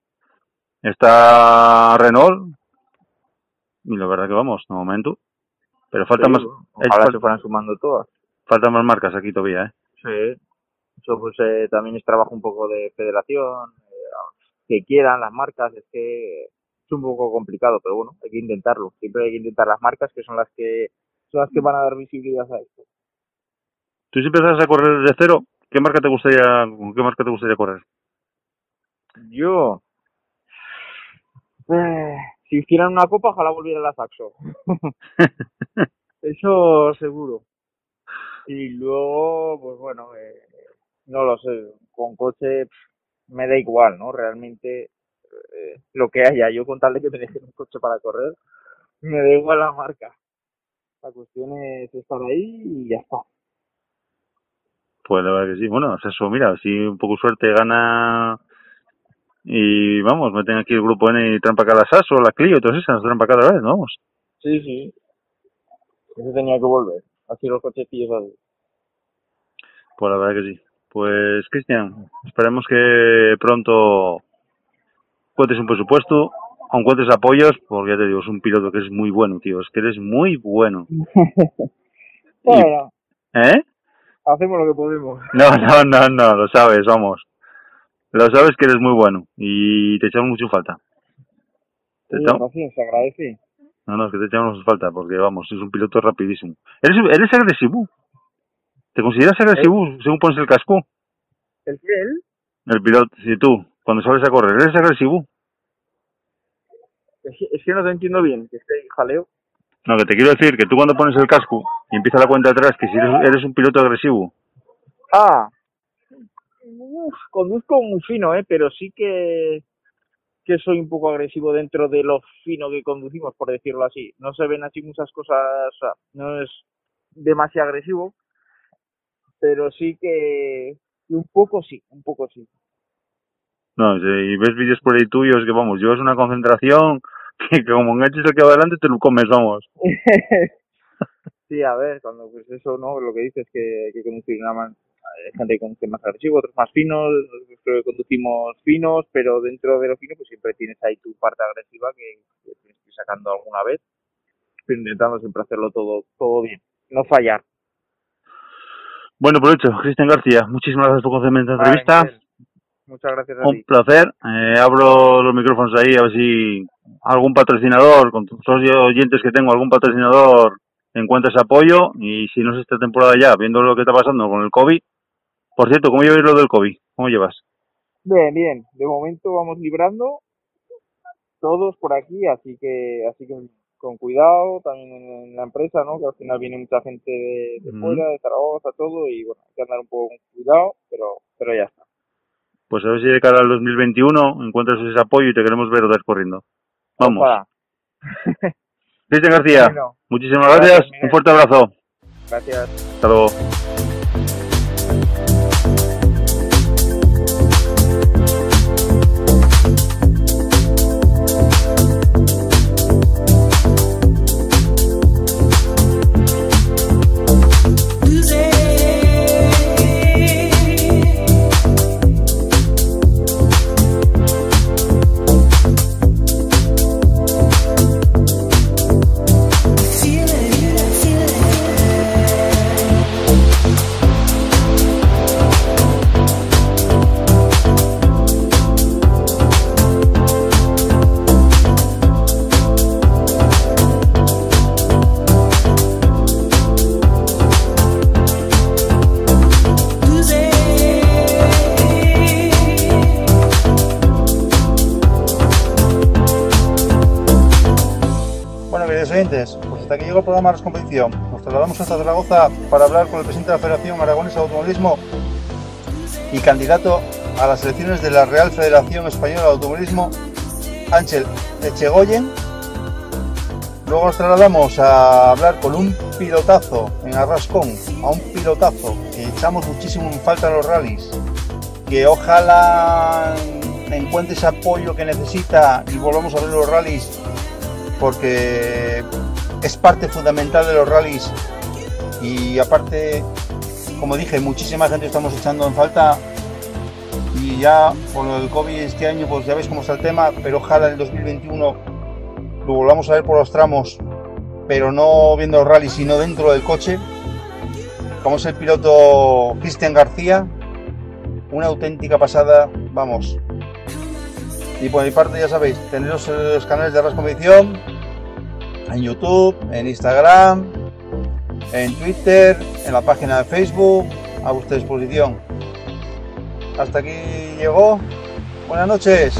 está Renault, y la verdad que vamos, de momento. Pero falta Sí, más, Ojalá fal- se fueran sumando todas. faltan más marcas aquí todavía, ¿eh? Sí. Eso pues eh, también es trabajo un poco de federación, eh, que quieran las marcas, es que es un poco complicado, pero bueno, hay que intentarlo. Siempre hay que intentar las marcas que son las que son las que van a dar visibilidad a esto. Tú si empezaras a correr desde cero, ¿qué marca te gustaría, qué marca te gustaría correr? Yo, eh, si hicieran una copa, ojalá volviera la Saxo. Eso seguro. Y luego, pues bueno, eh, no lo sé, con coche pff, me da igual, ¿no? Realmente eh, lo que haya, yo con tal de que me dejen un coche para correr, me da igual la marca. La cuestión es estar ahí y ya está. Pues la verdad que sí. Bueno, es eso, mira, si un poco suerte gana y vamos, meten aquí el grupo N y trampa acá la SAS o la Clio, todas esas, trampa cada vez, ¿no? vamos. Sí, sí. Eso tenía que volver. Así los cochecillos así. Pues la verdad que sí. Pues Cristian, esperemos que pronto cuentes un presupuesto, aun cuentes apoyos, porque ya te digo, es un piloto que es muy bueno, tío, es que eres muy bueno. Bueno, ¿Eh? hacemos lo que podemos. No, no, no, no, lo sabes, vamos. Lo sabes que eres muy bueno y te echamos mucho falta. Te echamos- se agradece. No, no, es que te echamos falta porque, vamos, es un piloto rapidísimo. ¿Eres, eres agresivo? ¿Te consideras agresivo según pones el casco? ¿El que él? El piloto, si tú, cuando sales a correr, ¿eres agresivo? Es que, es que no te entiendo bien, que estoy jaleo. No, que te quiero decir que tú cuando pones el casco y empieza la cuenta atrás, que si eres, eres un piloto agresivo. Ah, uf, conduzco muy fino, ¿eh? Pero sí que, que soy un poco agresivo dentro de lo fino que conducimos, por decirlo así. No se ven así muchas cosas, o sea, no es demasiado agresivo, pero sí que que un poco sí, un poco sí. No, si ves vídeos por ahí tuyos que, vamos, llevas una concentración que, que como enganches el que va adelante te lo comes, vamos. sí, a ver, cuando pues eso, ¿no? Lo que dices que hay que conducir una man... Hay gente que conduce más agresivo, otros más finos, nosotros creo que conducimos finos, pero dentro de lo fino pues siempre tienes ahí tu parte agresiva que, que tienes que ir sacando alguna vez, pero intentando siempre hacerlo todo, todo bien, no fallar. Bueno, por hecho, Cristian García, muchísimas gracias por concederme esta entrevista. Muchas gracias a Un ti. placer. Eh, abro los micrófonos ahí a ver si algún patrocinador, con todos los oyentes que tengo, algún patrocinador encuentra ese apoyo. Y si no es esta temporada ya, viendo lo que está pasando con el COVID. Por cierto, ¿cómo lleváis lo del COVID? ¿Cómo llevas? Bien, bien. De momento vamos librando todos por aquí, así que así que con cuidado también en, la empresa, ¿no? Que al final viene mucha gente de, fuera, de Zaragoza, todo y bueno, hay que andar un poco con cuidado, pero pero ya está. Pues a ver si de cara al 2021 encuentras ese apoyo y te queremos ver otra vez corriendo. Vamos. Cristian García, Bueno, muchísimas Gracias, gracias. Un fuerte abrazo. gracias. Hasta luego. Programa de Competición. Nos trasladamos hasta Zaragoza para hablar con el presidente de la Federación Aragonesa de Automovilismo y candidato a las elecciones de la Real Federación Española de Automovilismo, Ángel Echegoyen. Luego nos trasladamos a hablar con un pilotazo en Arrascón, a un pilotazo que echamos muchísimo en falta en los rallies, que ojalá encuentre ese apoyo que necesita y volvamos a ver los rallies porque es parte fundamental de los rallies. Y aparte, como dije, muchísima gente estamos echando en falta. Y ya lo del COVID este año, pues ya veis cómo está el tema, pero ojalá en el 2021 lo volvamos a ver por los tramos, pero no viendo los rallies, sino dentro del coche, como es el piloto Cristian García, una auténtica pasada, vamos. Y por mi parte, ya sabéis, en los canales de Arras Competición, en YouTube, en Instagram, en Twitter, en la página de Facebook, a vuestra disposición. Hasta aquí llegó. Buenas noches.